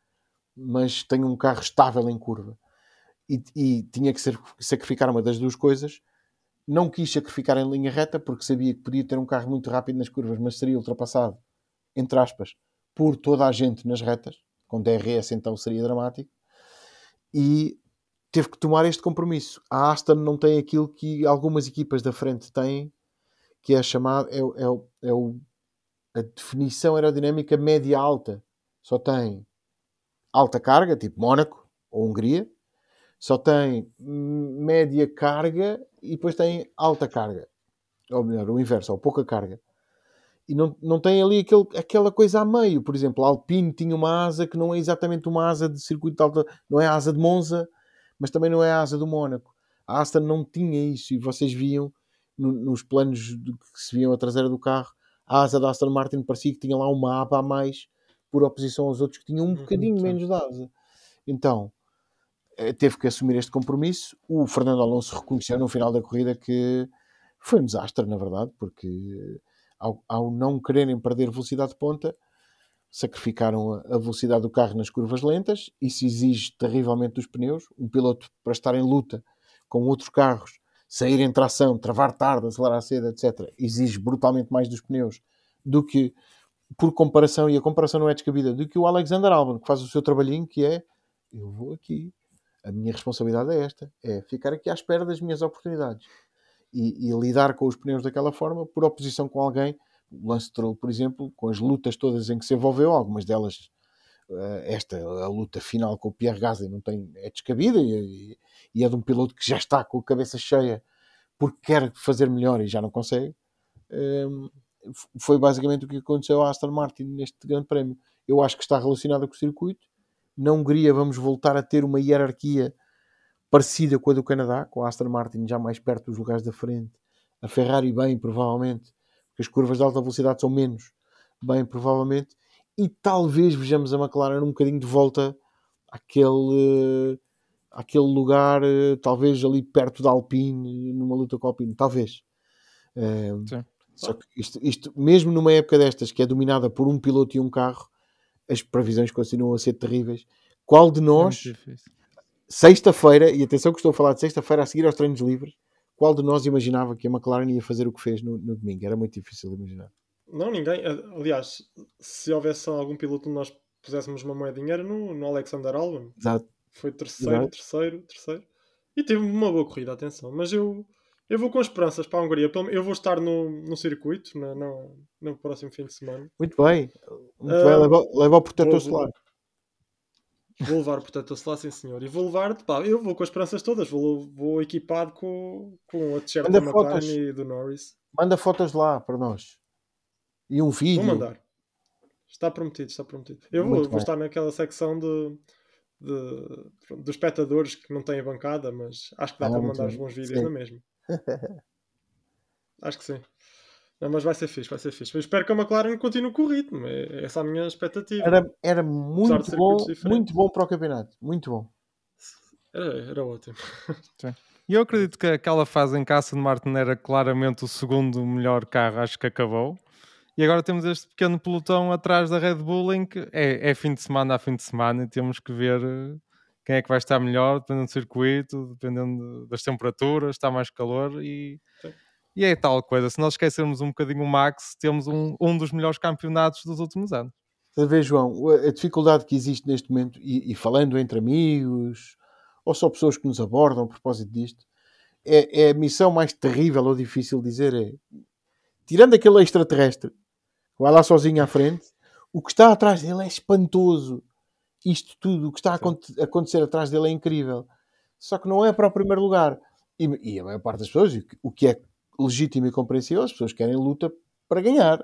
mas tenho um carro estável em curva. E, e tinha que ser, sacrificar uma das duas coisas não quis sacrificar em linha reta porque sabia que podia ter um carro muito rápido nas curvas, mas seria ultrapassado, entre aspas, por toda a gente nas retas. Com DRS então seria dramático. E teve que tomar este compromisso. A Aston não tem aquilo que algumas equipas da frente têm, que é chamado é, é, é o, a definição aerodinâmica média-alta. Só tem alta carga, tipo Mónaco ou Hungria, só tem média carga e depois tem alta carga. Ou melhor, o inverso, ou pouca carga. E não, não tem ali aquele, aquela coisa a meio. Por exemplo, a Alpine tinha uma asa que não é exatamente uma asa de circuito de alta, não é a asa de Monza, mas também não é a asa do Mónaco. A Aston não tinha isso e vocês viam no, nos planos que se viam a traseira do carro, a asa da Aston Martin parecia que tinha lá uma aba a mais por oposição aos outros que tinham um uhum, bocadinho menos de asa. Então, teve que assumir este compromisso. O Fernando Alonso reconheceu no final da corrida que foi um desastre, na verdade, porque ao, ao não quererem perder velocidade de ponta, sacrificaram a, velocidade do carro nas curvas lentas. Isso exige terrivelmente dos pneus. Um piloto, para estar em luta com outros carros, sair em tração, travar tarde, acelerar cedo, etc., exige brutalmente mais dos pneus do que, por comparação, e a comparação não é descabida, do que o Alexander Albon, que faz o seu trabalhinho, que é eu vou aqui, a minha responsabilidade é esta: é ficar aqui à espera das minhas oportunidades e, e lidar com os pneus daquela forma, por oposição com alguém. O Lance Troll, por exemplo, com as lutas todas em que se envolveu, algumas delas, uh, esta, a luta final com o Pierre Gasly, não tem, é descabida e, e, é de um piloto que já está com a cabeça cheia porque quer fazer melhor e já não consegue. Ehm, foi basicamente o que aconteceu à Aston Martin neste Grande Prémio. Eu acho que está relacionado com o circuito na Hungria vamos voltar a ter uma hierarquia parecida com a do Canadá, com a Aston Martin já mais perto dos lugares da frente, a Ferrari bem provavelmente, porque as curvas de alta velocidade são menos, bem provavelmente, e talvez vejamos a McLaren um bocadinho de volta àquele, àquele lugar, talvez ali perto da Alpine, numa luta com a Alpine, talvez. Sim. Só que isto, isto, mesmo numa época destas que é dominada por um piloto e um carro, as previsões continuam a ser terríveis. Qual de É nós, difícil. sexta-feira, e atenção que estou a falar de sexta-feira a seguir aos treinos livres, qual de nós imaginava que a McLaren ia fazer o que fez no, no domingo? Era muito difícil de imaginar. Não, ninguém. Aliás, se houvesse algum piloto onde nós puséssemos uma moedinha era no, no Alexander Albon. Exato. Foi terceiro, Exato. terceiro, terceiro. E teve uma boa corrida, atenção. Mas eu, eu vou com esperanças para a Hungria. Eu vou estar no, no circuito na, na- no próximo fim de semana. Muito bem. Muito Ah, bem. Leva, leva o protetor solar. Vou levar, portanto, a lá, sim senhor. E vou levar, pá, eu vou com as esperanças todas. Vou, vou equipado com, com a t-shirt da fotos. e do Norris. Manda fotos lá para nós. E um vídeo. Vou mandar. Está prometido, está prometido. Eu vou, vou estar naquela secção de, de- dos espectadores que não têm a bancada, mas acho que dá Ah, para mandar os bem. bons vídeos Sim. na mesma. acho que sim. Não, mas vai ser fixe, vai ser fixe. Eu espero que a McLaren continue com o ritmo. É essa a minha expectativa. Era, era muito bom, muito bom para o campeonato. Muito bom. Era, era ótimo. E eu acredito que aquela fase em que a Aston Martin era claramente o segundo melhor carro, acho que acabou. E agora temos este pequeno pelotão atrás da Red Bull em que é, é fim de semana a fim de semana e temos que ver eh, quem é que vai estar melhor, dependendo do circuito, dependendo das temperaturas, está mais calor e, Sim. e é tal coisa. Se nós esquecermos um bocadinho o Max, temos um, um dos melhores campeonatos dos últimos anos. A ver, João, a dificuldade que existe neste momento, e, e falando entre amigos, ou só pessoas que nos abordam a propósito disto, é, é a missão mais terrível ou difícil de dizer é, tirando aquele extraterrestre, vai lá sozinho à frente, o que está atrás dele é espantoso. Isto tudo, o que está a acontecer atrás dele é incrível. Só que não é para o primeiro lugar. E, e a maior parte das pessoas, o que- o que é legítimo e compreensível, as pessoas querem luta para ganhar.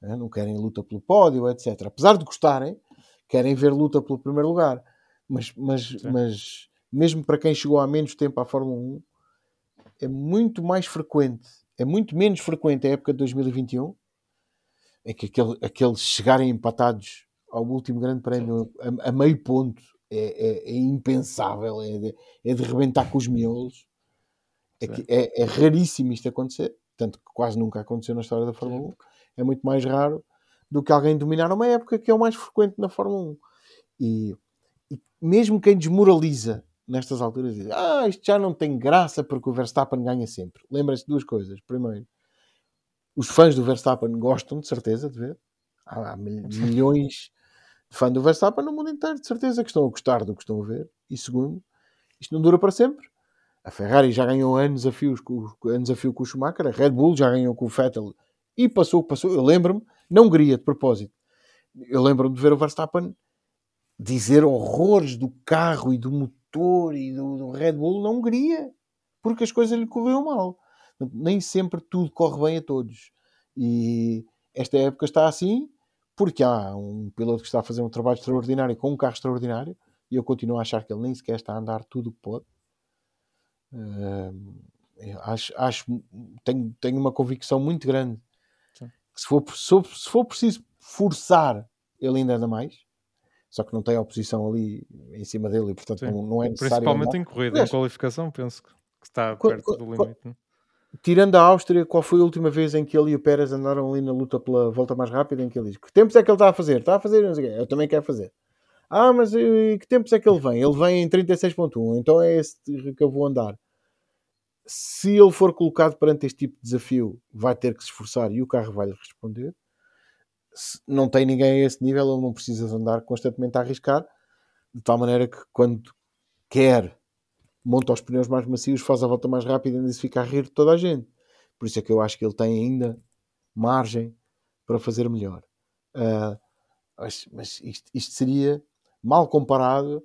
né? Não querem luta pelo pódio, etc. Apesar de gostarem, querem ver luta pelo primeiro lugar. Mas, mas, mas mesmo para quem chegou há menos tempo à Fórmula 1, é muito mais frequente, é muito menos frequente a época de 2021, é que aquele- aqueles chegarem empatados ao último grande prémio a, a meio ponto é, é- é impensável, é de, é de rebentar com os miolos. É, é, é raríssimo isto acontecer, tanto que quase nunca aconteceu na história da Fórmula 1. É muito mais raro do que alguém dominar uma época que é o mais frequente na Fórmula 1. E, e mesmo quem desmoraliza nestas alturas diz: Ah, isto já não tem graça porque o Verstappen ganha sempre. Lembra-se de duas coisas. Primeiro, os fãs do Verstappen gostam de certeza de ver. Há, há mil- milhões fãs do Verstappen no mundo inteiro, de certeza que estão a gostar do que estão a ver. E segundo, isto não dura para sempre. A Ferrari já ganhou anos a, com, anos a fio com o Schumacher, a Red Bull já ganhou com o Vettel e passou passou. Eu lembro-me, na Hungria, de propósito, eu lembro-me de ver o Verstappen dizer horrores do carro e do motor e do, do Red Bull na Hungria, porque as coisas lhe correram mal. Nem sempre tudo corre bem a todos. E esta época está assim porque há um piloto que está a fazer um trabalho extraordinário com um carro extraordinário e eu continuo a achar que ele nem sequer está a andar tudo o que pode. Eu acho, acho tenho, tenho uma convicção muito grande Sim. que se for, se for, preciso forçar, ele ainda anda mais. Só que não tem oposição ali em cima dele e, portanto, Sim. não, é necessário. Principalmente andar. em corrida, Aliás, em qualificação, penso que está perto do limite. Tirando a Áustria, qual foi a última vez em que ele e o Pérez andaram ali na luta pela volta mais rápida? Em que ele diz: Que tempos é que ele está a fazer? Está a fazer, não sei. Eu também quero fazer. Ah, mas eh, que tempos é que ele vem? Ele vem em 36.1, então é esse que eu vou andar. Se ele for colocado perante este tipo de desafio, vai ter que se esforçar e o carro vai lhe responder. Se não tem ninguém a esse nível, ele não precisa andar constantemente a arriscar, de tal maneira que quando quer monta os pneus mais macios, faz a volta mais rápida e ainda se fica a rir de toda a gente. Por isso é que eu acho que ele tem ainda margem para fazer melhor. Mas mas isto, isto seria mal comparado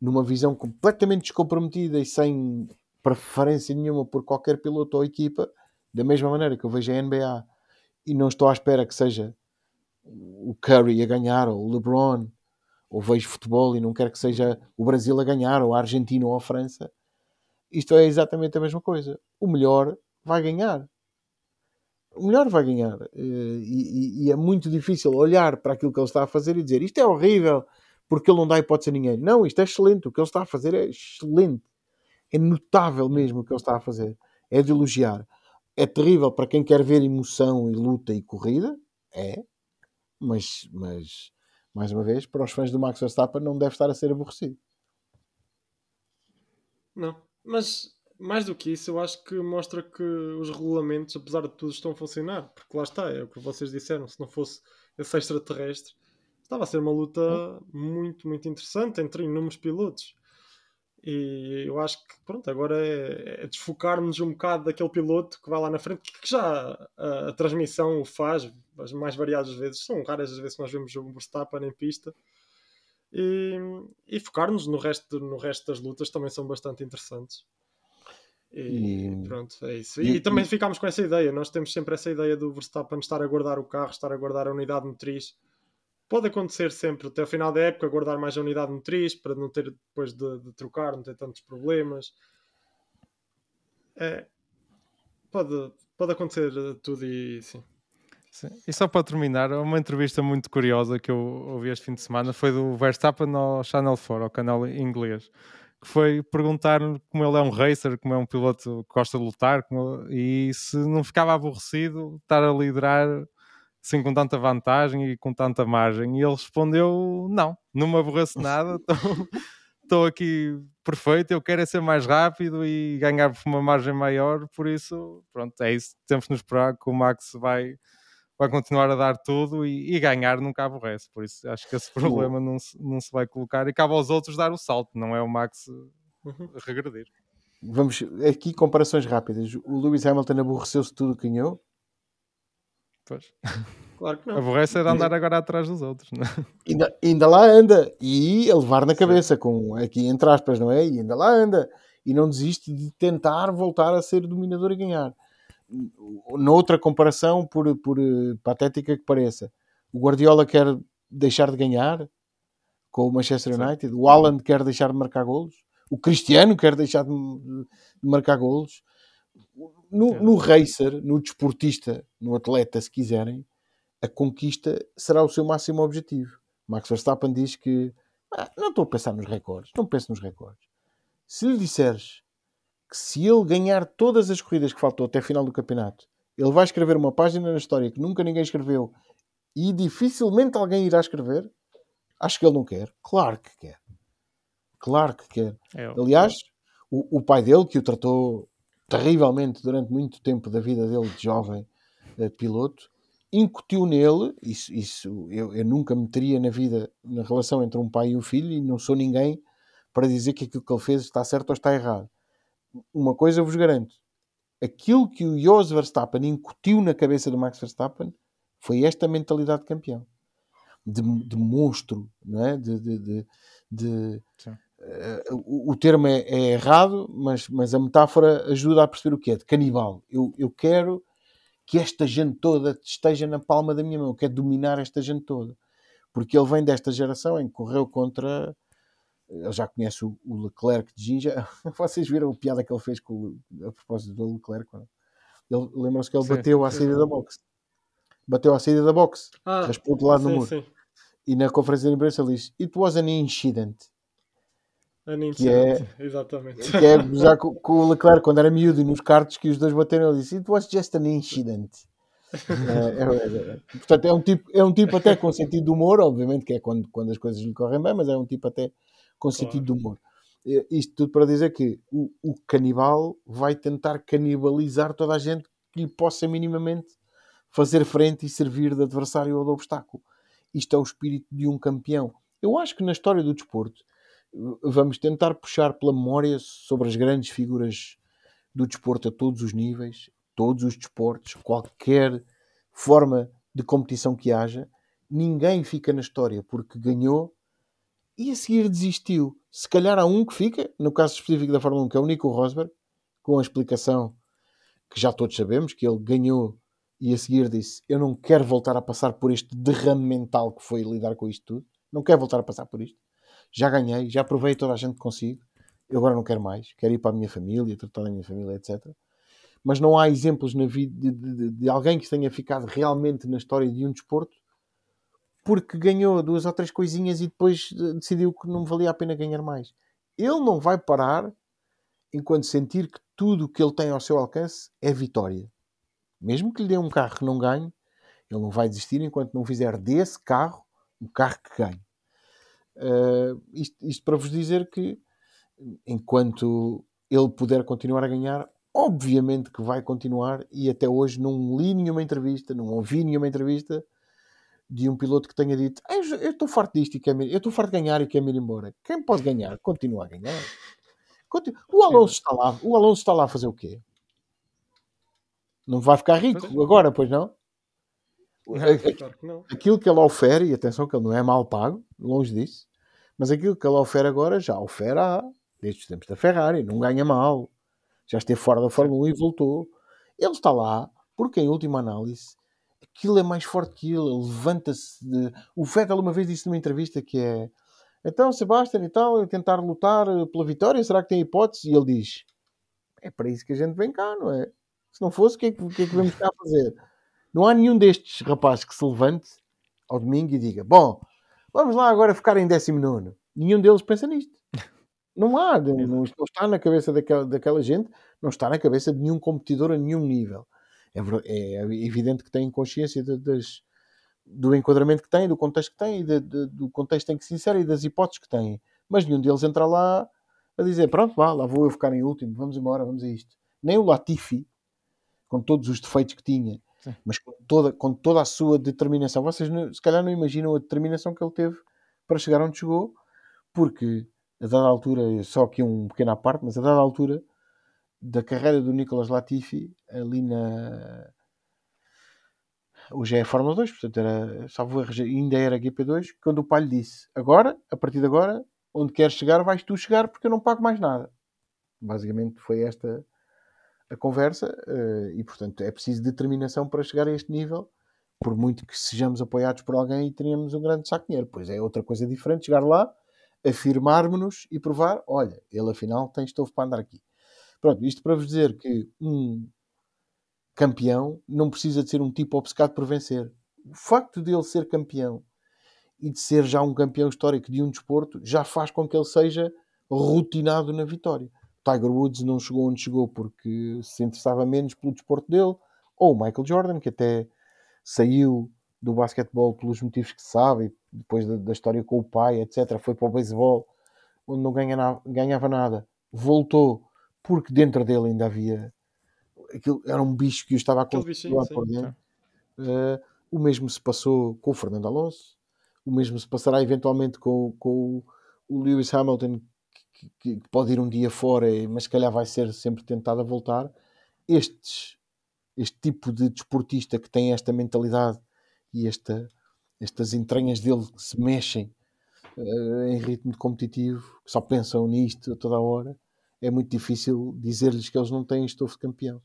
numa visão completamente descomprometida e sem preferência nenhuma por qualquer piloto ou equipa, da mesma maneira que eu vejo a NBA e não estou à espera que seja o Curry a ganhar ou o LeBron ou vejo futebol e não quero que seja o Brasil a ganhar ou a Argentina ou a França isto é exatamente a mesma coisa. O melhor vai ganhar. O melhor vai ganhar. Eh, E, e- e é muito difícil olhar para aquilo que ele está a fazer e dizer isto é horrível porque ele não dá hipótese a ninguém. Não, isto é excelente. O que ele está a fazer é excelente. É notável mesmo o que ele está a fazer. É de elogiar. é terrível para quem quer ver emoção e luta e corrida, é, mas, mas mais uma vez, para os fãs do Max Verstappen não deve estar a ser aborrecido. Não, mas mais do que isso, eu acho que mostra que os regulamentos, apesar de tudo, estão a funcionar. Porque lá está, é o que vocês disseram. Se não fosse esse extraterrestre, estava a ser uma luta muito, muito interessante entre inúmeros pilotos. E eu acho que, pronto, agora é, é desfocar-nos um bocado daquele piloto que vai lá na frente, que já a, a transmissão o faz, as mais variadas vezes. São raras as vezes que nós vemos o Verstappen em pista. E, e focar-nos no resto, no resto das lutas também são bastante interessantes. E, e, pronto, é isso. E, e também ficámos com essa ideia. Nós temos sempre essa ideia do Verstappen estar a guardar o carro, estar a guardar a unidade motriz. Pode acontecer sempre, até o final da época, guardar mais a unidade motriz para não ter depois de, de trocar, não ter tantos problemas. É, pode, pode acontecer tudo e sim. Sim. E só para terminar, uma entrevista muito curiosa que eu ouvi este fim de semana foi do Verstappen ao Channel 4, ao canal inglês, que foi perguntar como ele é um racer, como é um piloto que gosta de lutar, como, e se não ficava aborrecido estar a liderar assim com tanta vantagem e com tanta margem. E ele respondeu: Não, não me aborreço nada, estou aqui perfeito, eu quero é ser mais rápido e ganhar por uma margem maior, por isso, pronto, é isso. Temos de nos esperar que o Max vai vai continuar a dar tudo e, e, ganhar nunca aborrece. Por isso acho que esse problema não se, não se vai colocar e cabe aos outros dar o salto, não é o Max uhum. regredir. Vamos aqui comparações rápidas. O Lewis Hamilton aborreceu-se tudo que ganhou? Pois. Claro que não. Aborrece era andar agora atrás dos outros, não é? ainda, ainda lá anda e a levar na cabeça, Sim. com aqui entre aspas, não é? E ainda lá anda e não desiste de tentar voltar a ser dominador e ganhar noutra comparação, por, por eh, patética que pareça, o Guardiola quer deixar de ganhar com o Manchester United, o Alan quer deixar de marcar golos, o Cristiano quer deixar de, de marcar golos. No, no racer, no desportista, no atleta, se quiserem, a conquista será o seu máximo objetivo. Max Verstappen diz que ah, não estou a pensar nos recordes, não penso nos recordes. Se lhe disseres que se ele ganhar todas as corridas que faltou até a final do campeonato, ele vai escrever uma página na história que nunca ninguém escreveu e dificilmente alguém irá escrever, acho que ele não quer. Claro que quer. Claro que quer. É Aliás, o, o, pai dele, que o tratou terrivelmente durante muito tempo da vida dele de jovem uh, piloto, incutiu nele, isso, isso eu, eu nunca meteria na vida, na relação entre um pai e um filho, e não sou ninguém para dizer que aquilo que ele fez está certo ou está errado uma coisa eu vos garanto: aquilo que o Jos Verstappen incutiu na cabeça do Max Verstappen foi esta mentalidade de campeão, de, de monstro, não é? De, de, de, uh, o, o, termo é, é, errado, mas, mas a metáfora ajuda a perceber o que é, de canibal. Eu, eu quero que esta gente toda esteja na palma da minha mão, eu quero dominar esta gente toda. Porque ele vem desta geração em que correu contra ele já conhece o, o Leclerc de Ginja. Vocês viram a piada que ele fez com, a propósito do Leclerc? Ele lembram-se que ele sim, bateu à saída da boxe. Bateu à saída da boxe, ah, raspou do lado sim, no muro. Sim. E na conferência de imprensa ele diz: It was an incident. An incident, que é, exatamente. Que é já com, com, o Leclerc, quando era miúdo e nos cartos que os dois bateram, ele disse: It was just an incident. é, é, é, portanto, é um, tipo, é um tipo até com sentido de humor, obviamente, que é quando, quando as coisas lhe correm bem, mas é um tipo até com claro. sentido de humor. Isto tudo para dizer que o, o, canibal vai tentar canibalizar toda a gente que lhe possa minimamente fazer frente e servir de adversário ou de obstáculo. Isto é o espírito de um campeão. Eu acho que na história do desporto vamos tentar puxar pela memória sobre as grandes figuras do desporto a todos os níveis, todos os desportos, qualquer forma de competição que haja. Ninguém fica na história porque ganhou e a seguir desistiu. Se calhar há um que fica, no caso específico da Fórmula 1, que é o Nico Rosberg, com a explicação que já todos sabemos, que ele ganhou e a seguir disse: Eu não quero voltar a passar por este derrame mental que foi lidar com isto tudo. Não quero voltar a passar por isto. Já ganhei, já provei toda a gente que consigo. Eu agora não quero mais. Quero ir para a minha família, tratar da minha família, etc. Mas não há exemplos na vida de, de, de alguém que tenha ficado realmente na história de um desporto porque ganhou duas ou três coisinhas e depois eh, decidiu que não valia a pena ganhar mais. Ele não vai parar enquanto sentir que tudo o que ele tem ao seu alcance é vitória. Mesmo que lhe dê um carro que não ganhe, ele não vai desistir enquanto não fizer desse carro um carro que ganhe. Uh, isto, isto para vos dizer que enquanto ele puder continuar a ganhar, obviamente que vai continuar e até hoje não li nenhuma entrevista, não ouvi nenhuma entrevista de um piloto que tenha dito eu estou farto disto e quero eu estou farto de ganhar e quero ir embora. Quem pode ganhar? Continua a ganhar. O Alonso está lá. O Alonso está lá a fazer o quê? Não vai ficar rico agora, pois não? Aquilo que ele ofere, e atenção que ele não é mal pago, longe disso, mas aquilo que ele ofere agora já ofere há, desde os tempos da Ferrari, não ganha mal, já esteve fora da Fórmula 1 e voltou. Ele está lá porque, em última análise, aquilo é mais forte que ele, ele levanta-se. De... O Vettel uma vez disse numa entrevista que é então Sebastian e tal, tentar lutar pela vitória, será que tem hipótese? E ele diz: é para isso que a gente vem cá, não é? Se não fosse, o que é que, que, é que vamos cá fazer? Não há nenhum destes rapazes que se levante ao domingo e diga: Bom, vamos lá agora ficar em 19. Nenhum deles pensa nisto. Não há, não, não, está na cabeça daquela, daquela gente, não está na cabeça de nenhum competidor a nenhum nível. É, é evidente que têm consciência de, das, do enquadramento que têm, do contexto que têm, de, de, do contexto em que se insere e das hipóteses que têm. Mas nenhum deles entra lá a dizer: Pronto, vá, lá vou eu ficar em último, vamos embora, vamos a isto. Nem o Latifi, com todos os defeitos que tinha, Sim. mas com toda, com toda a sua determinação. Vocês se calhar não imaginam a determinação que ele teve para chegar onde chegou, porque a dada altura, só aqui um pequeno à parte, mas a dada altura da carreira do Nicolas Latifi, ali na. Hoje é a Fórmula 2, portanto era, salvo ainda era GP2, quando o pai lhe disse: Agora, a partir de agora, onde queres chegar, vais tu chegar porque eu não pago mais nada. Basicamente foi esta a conversa uh, e, portanto, é preciso determinação para chegar a este nível. Por muito que sejamos apoiados por alguém e teríamos um grande saco de dinheiro. Pois é outra coisa diferente chegar lá, afirmarmos-nos e provar: olha, ele afinal tem estofo para andar aqui. Pronto, isto para vos dizer que um campeão não precisa de ser um tipo obcecado por vencer. O facto de ele ser campeão e de ser já um campeão histórico de um desporto já faz com que ele seja rotinado na vitória. Tiger Woods não chegou onde chegou porque se interessava menos pelo desporto dele, ou Michael Jordan, que até saiu do basquetebol pelos motivos que se sabe, depois da, da história com o pai, etc. Foi para o beisebol, onde não ganha na, ganhava nada, voltou porque dentro dele ainda havia aquilo, era um bicho que o estava a continuar por dentro. Uh, o mesmo se passou com o Fernando Alonso, o mesmo se passará eventualmente com, com o Lewis Hamilton, que, que, pode ir um dia fora, mas se calhar vai ser sempre tentado a voltar. Estes, este tipo de desportista que tem esta mentalidade e esta, estas entranhas dele que se mexem uh, em ritmo competitivo, que só pensam nisto a toda a hora, é muito difícil dizer-lhes que eles não têm estofo de campeão.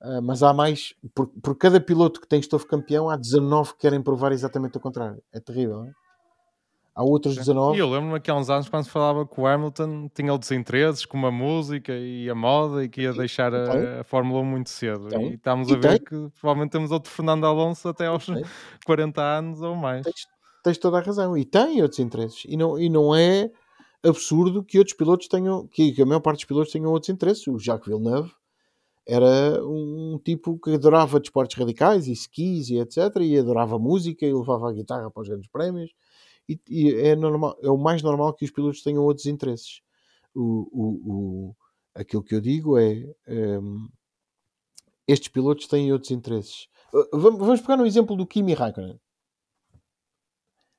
Uh, mas há mais, por, por, cada piloto que tem estofo campeão, há 19 que querem provar exatamente o contrário. É terrível, não é? Há outros 19. E eu lembro-me que há uns anos quando se falava que o Hamilton tinha outros interesses, como a música e a moda, e que ia deixar a, a Fórmula 1 muito cedo. Tem. E estamos a ver tem. que provavelmente temos outro Fernando Alonso até aos tem. 40 anos ou mais. Tens, tens, toda a razão. E tem outros interesses. E não, e não é absurdo que outros pilotos tenham, que, que a maior parte dos pilotos tenham outros interesses. O Jacques Villeneuve era um tipo que adorava desportos radicais e skis e etc. E adorava música e levava a guitarra para os grandes prémios e, e, é, normal, é o mais normal que os pilotos tenham outros interesses. O, o, o aquilo que eu digo é um, estes pilotos têm outros interesses. Uh, vamos pegar no exemplo do Kimi Raikkonen.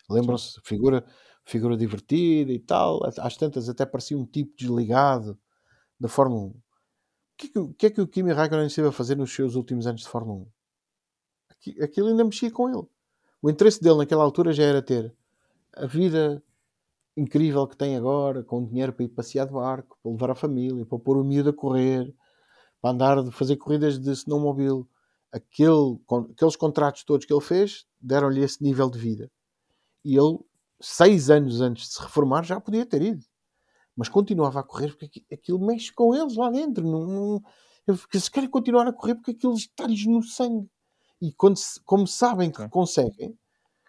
Lembram-se? Figura, figura divertida e tal. Às tantas até parecia um tipo desligado da Fórmula 1. O que, é que, o que é que o Kimi Raikkonen esteve a fazer nos seus últimos anos de Fórmula 1? Aquilo ainda mexia com ele. O interesse dele naquela altura já era ter a vida incrível que tem agora, com dinheiro para ir passear de barco, para levar a família, para pôr o miúdo a correr, para andar, fazer corridas de snowmobile. Aquele, aqueles contratos todos que ele fez deram-lhe esse nível de vida. E ele, seis anos antes de se reformar, já podia ter ido. Mas continuava a correr porque aquilo mexe com eles lá dentro. Não, não, se querem continuar a correr porque aquilo está-lhes no sangue. E quando, como sabem que conseguem,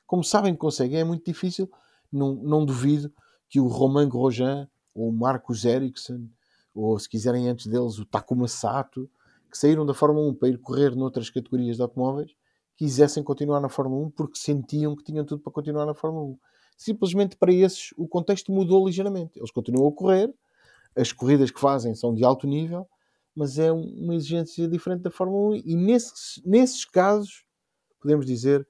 como sabem que conseguem, é muito difícil. Não, não duvido que o Romain Grosjean ou o Marcos Ericsson, ou se quiserem antes deles, o Takuma Sato, que saíram da Fórmula 1 para ir correr noutras categorias de automóveis quisessem continuar na Fórmula 1 porque sentiam que tinham tudo para continuar na Fórmula 1. Simplesmente para esses o contexto mudou ligeiramente. Eles continuam a correr, as corridas que fazem são de alto nível, mas é uma exigência diferente da Fórmula 1 e nesses, nesses casos podemos dizer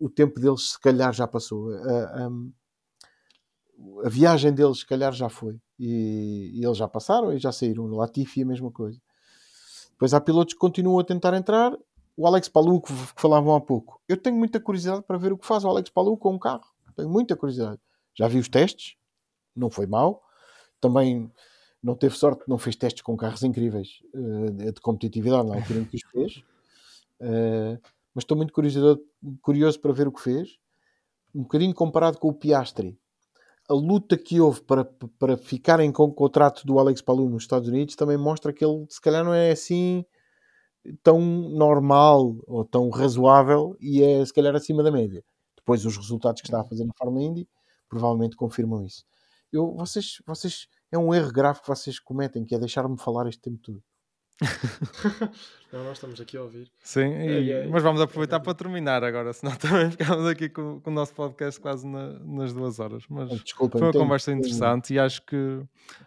o tempo deles se calhar já passou. A, a, a viagem deles se calhar já foi e, e, eles já passaram e já saíram. No Latifi a mesma coisa. Depois há pilotos que continuam a tentar entrar. O Alex Palou, que falavam há pouco. Eu tenho muita curiosidade para ver o que faz o Alex Palou com um carro. Tenho muita curiosidade. Já vi os testes, não foi mal. Também não teve sorte, não fez testes com carros incríveis uh, de competitividade na altura em que os fez. Uh, mas estou muito curioso, curioso para ver o que fez. Um bocadinho comparado com o Piastri, a luta que houve para, para ficarem com o contrato do Alex Palou nos Estados Unidos também mostra que ele, se calhar, não é assim tão normal ou tão razoável e é, se calhar, acima da média. Depois, os resultados que está a fazer na Fórmula Indy provavelmente confirmam isso. Eu, vocês, vocês, é um erro grave que vocês cometem, que é deixar-me falar este tempo todo. não, nós estamos aqui a ouvir. Sim, e, é, é, mas vamos aproveitar é, para terminar agora, senão também ficamos aqui com, com o nosso podcast quase na, nas duas horas. Mas Desculpa, foi uma conversa interessante e acho que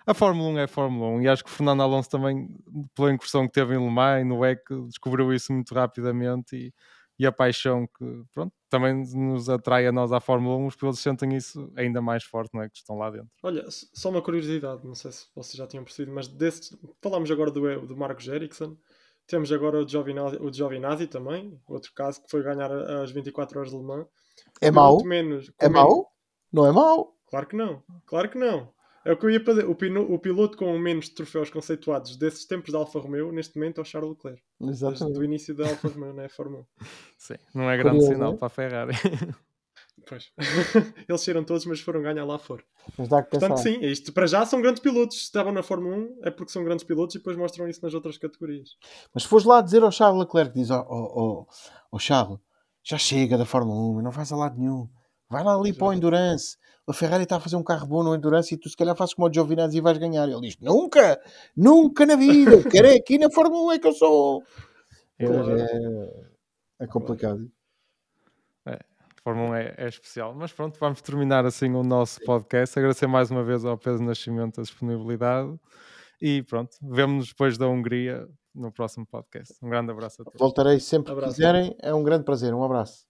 a Fórmula 1 é a Fórmula 1 e acho que o Fernando Alonso também, pela incursão que teve em Le Mans, no EC, descobriu isso muito rapidamente e e a paixão que pronto, também nos atrai a nós à Fórmula 1, os pilotos sentem isso ainda mais forte, não é? Que estão lá dentro. Olha, só uma curiosidade, não sei se vocês já tinham percebido, mas desse, falámos agora do, do Marcos Ericsson, temos agora o Giovinazzi, o Giovinazzi também, outro caso que foi ganhar as 24 horas de Le Mans. É mau? Menos, é mau? Não é mau? Claro que não, claro que não. É o que eu ia fazer. O, pino, o piloto com menos troféus conceituados desses tempos da Alfa Romeo, neste momento, é o Charles Leclerc. Exatamente. Do início da Alfa Romeo, não é Fórmula 1. Sim, não é grande Curioso, sinal é? para a Ferrari. Pois. Eles saíram todos, mas foram ganhar lá fora. Mas dá que pensar. Portanto, sim, isto para já são grandes pilotos. Se estavam na Fórmula 1 é porque são grandes pilotos e depois mostram isso nas outras categorias. Mas se fores lá dizer ao Charles Leclerc, diz ao oh, oh, oh, Charles, já chega da Fórmula 1, não vais a lado nenhum. Vai lá ali para o Endurance a Ferrari está a fazer um carro bom no Endurance e tu se calhar fazes como o Giovinazzi e vais ganhar. Ele diz, nunca, nunca na vida, quero é aqui na Fórmula 1 é que eu sou. É, é, é complicado. É, a Fórmula 1 é, é, especial. Mas pronto, vamos terminar assim o nosso podcast. Agradecer mais uma vez ao Pedro Nascimento a disponibilidade. E pronto, vemo-nos depois da Hungria no próximo podcast. Um grande abraço a todos. Voltarei sempre que quiserem. É um grande prazer. Um abraço.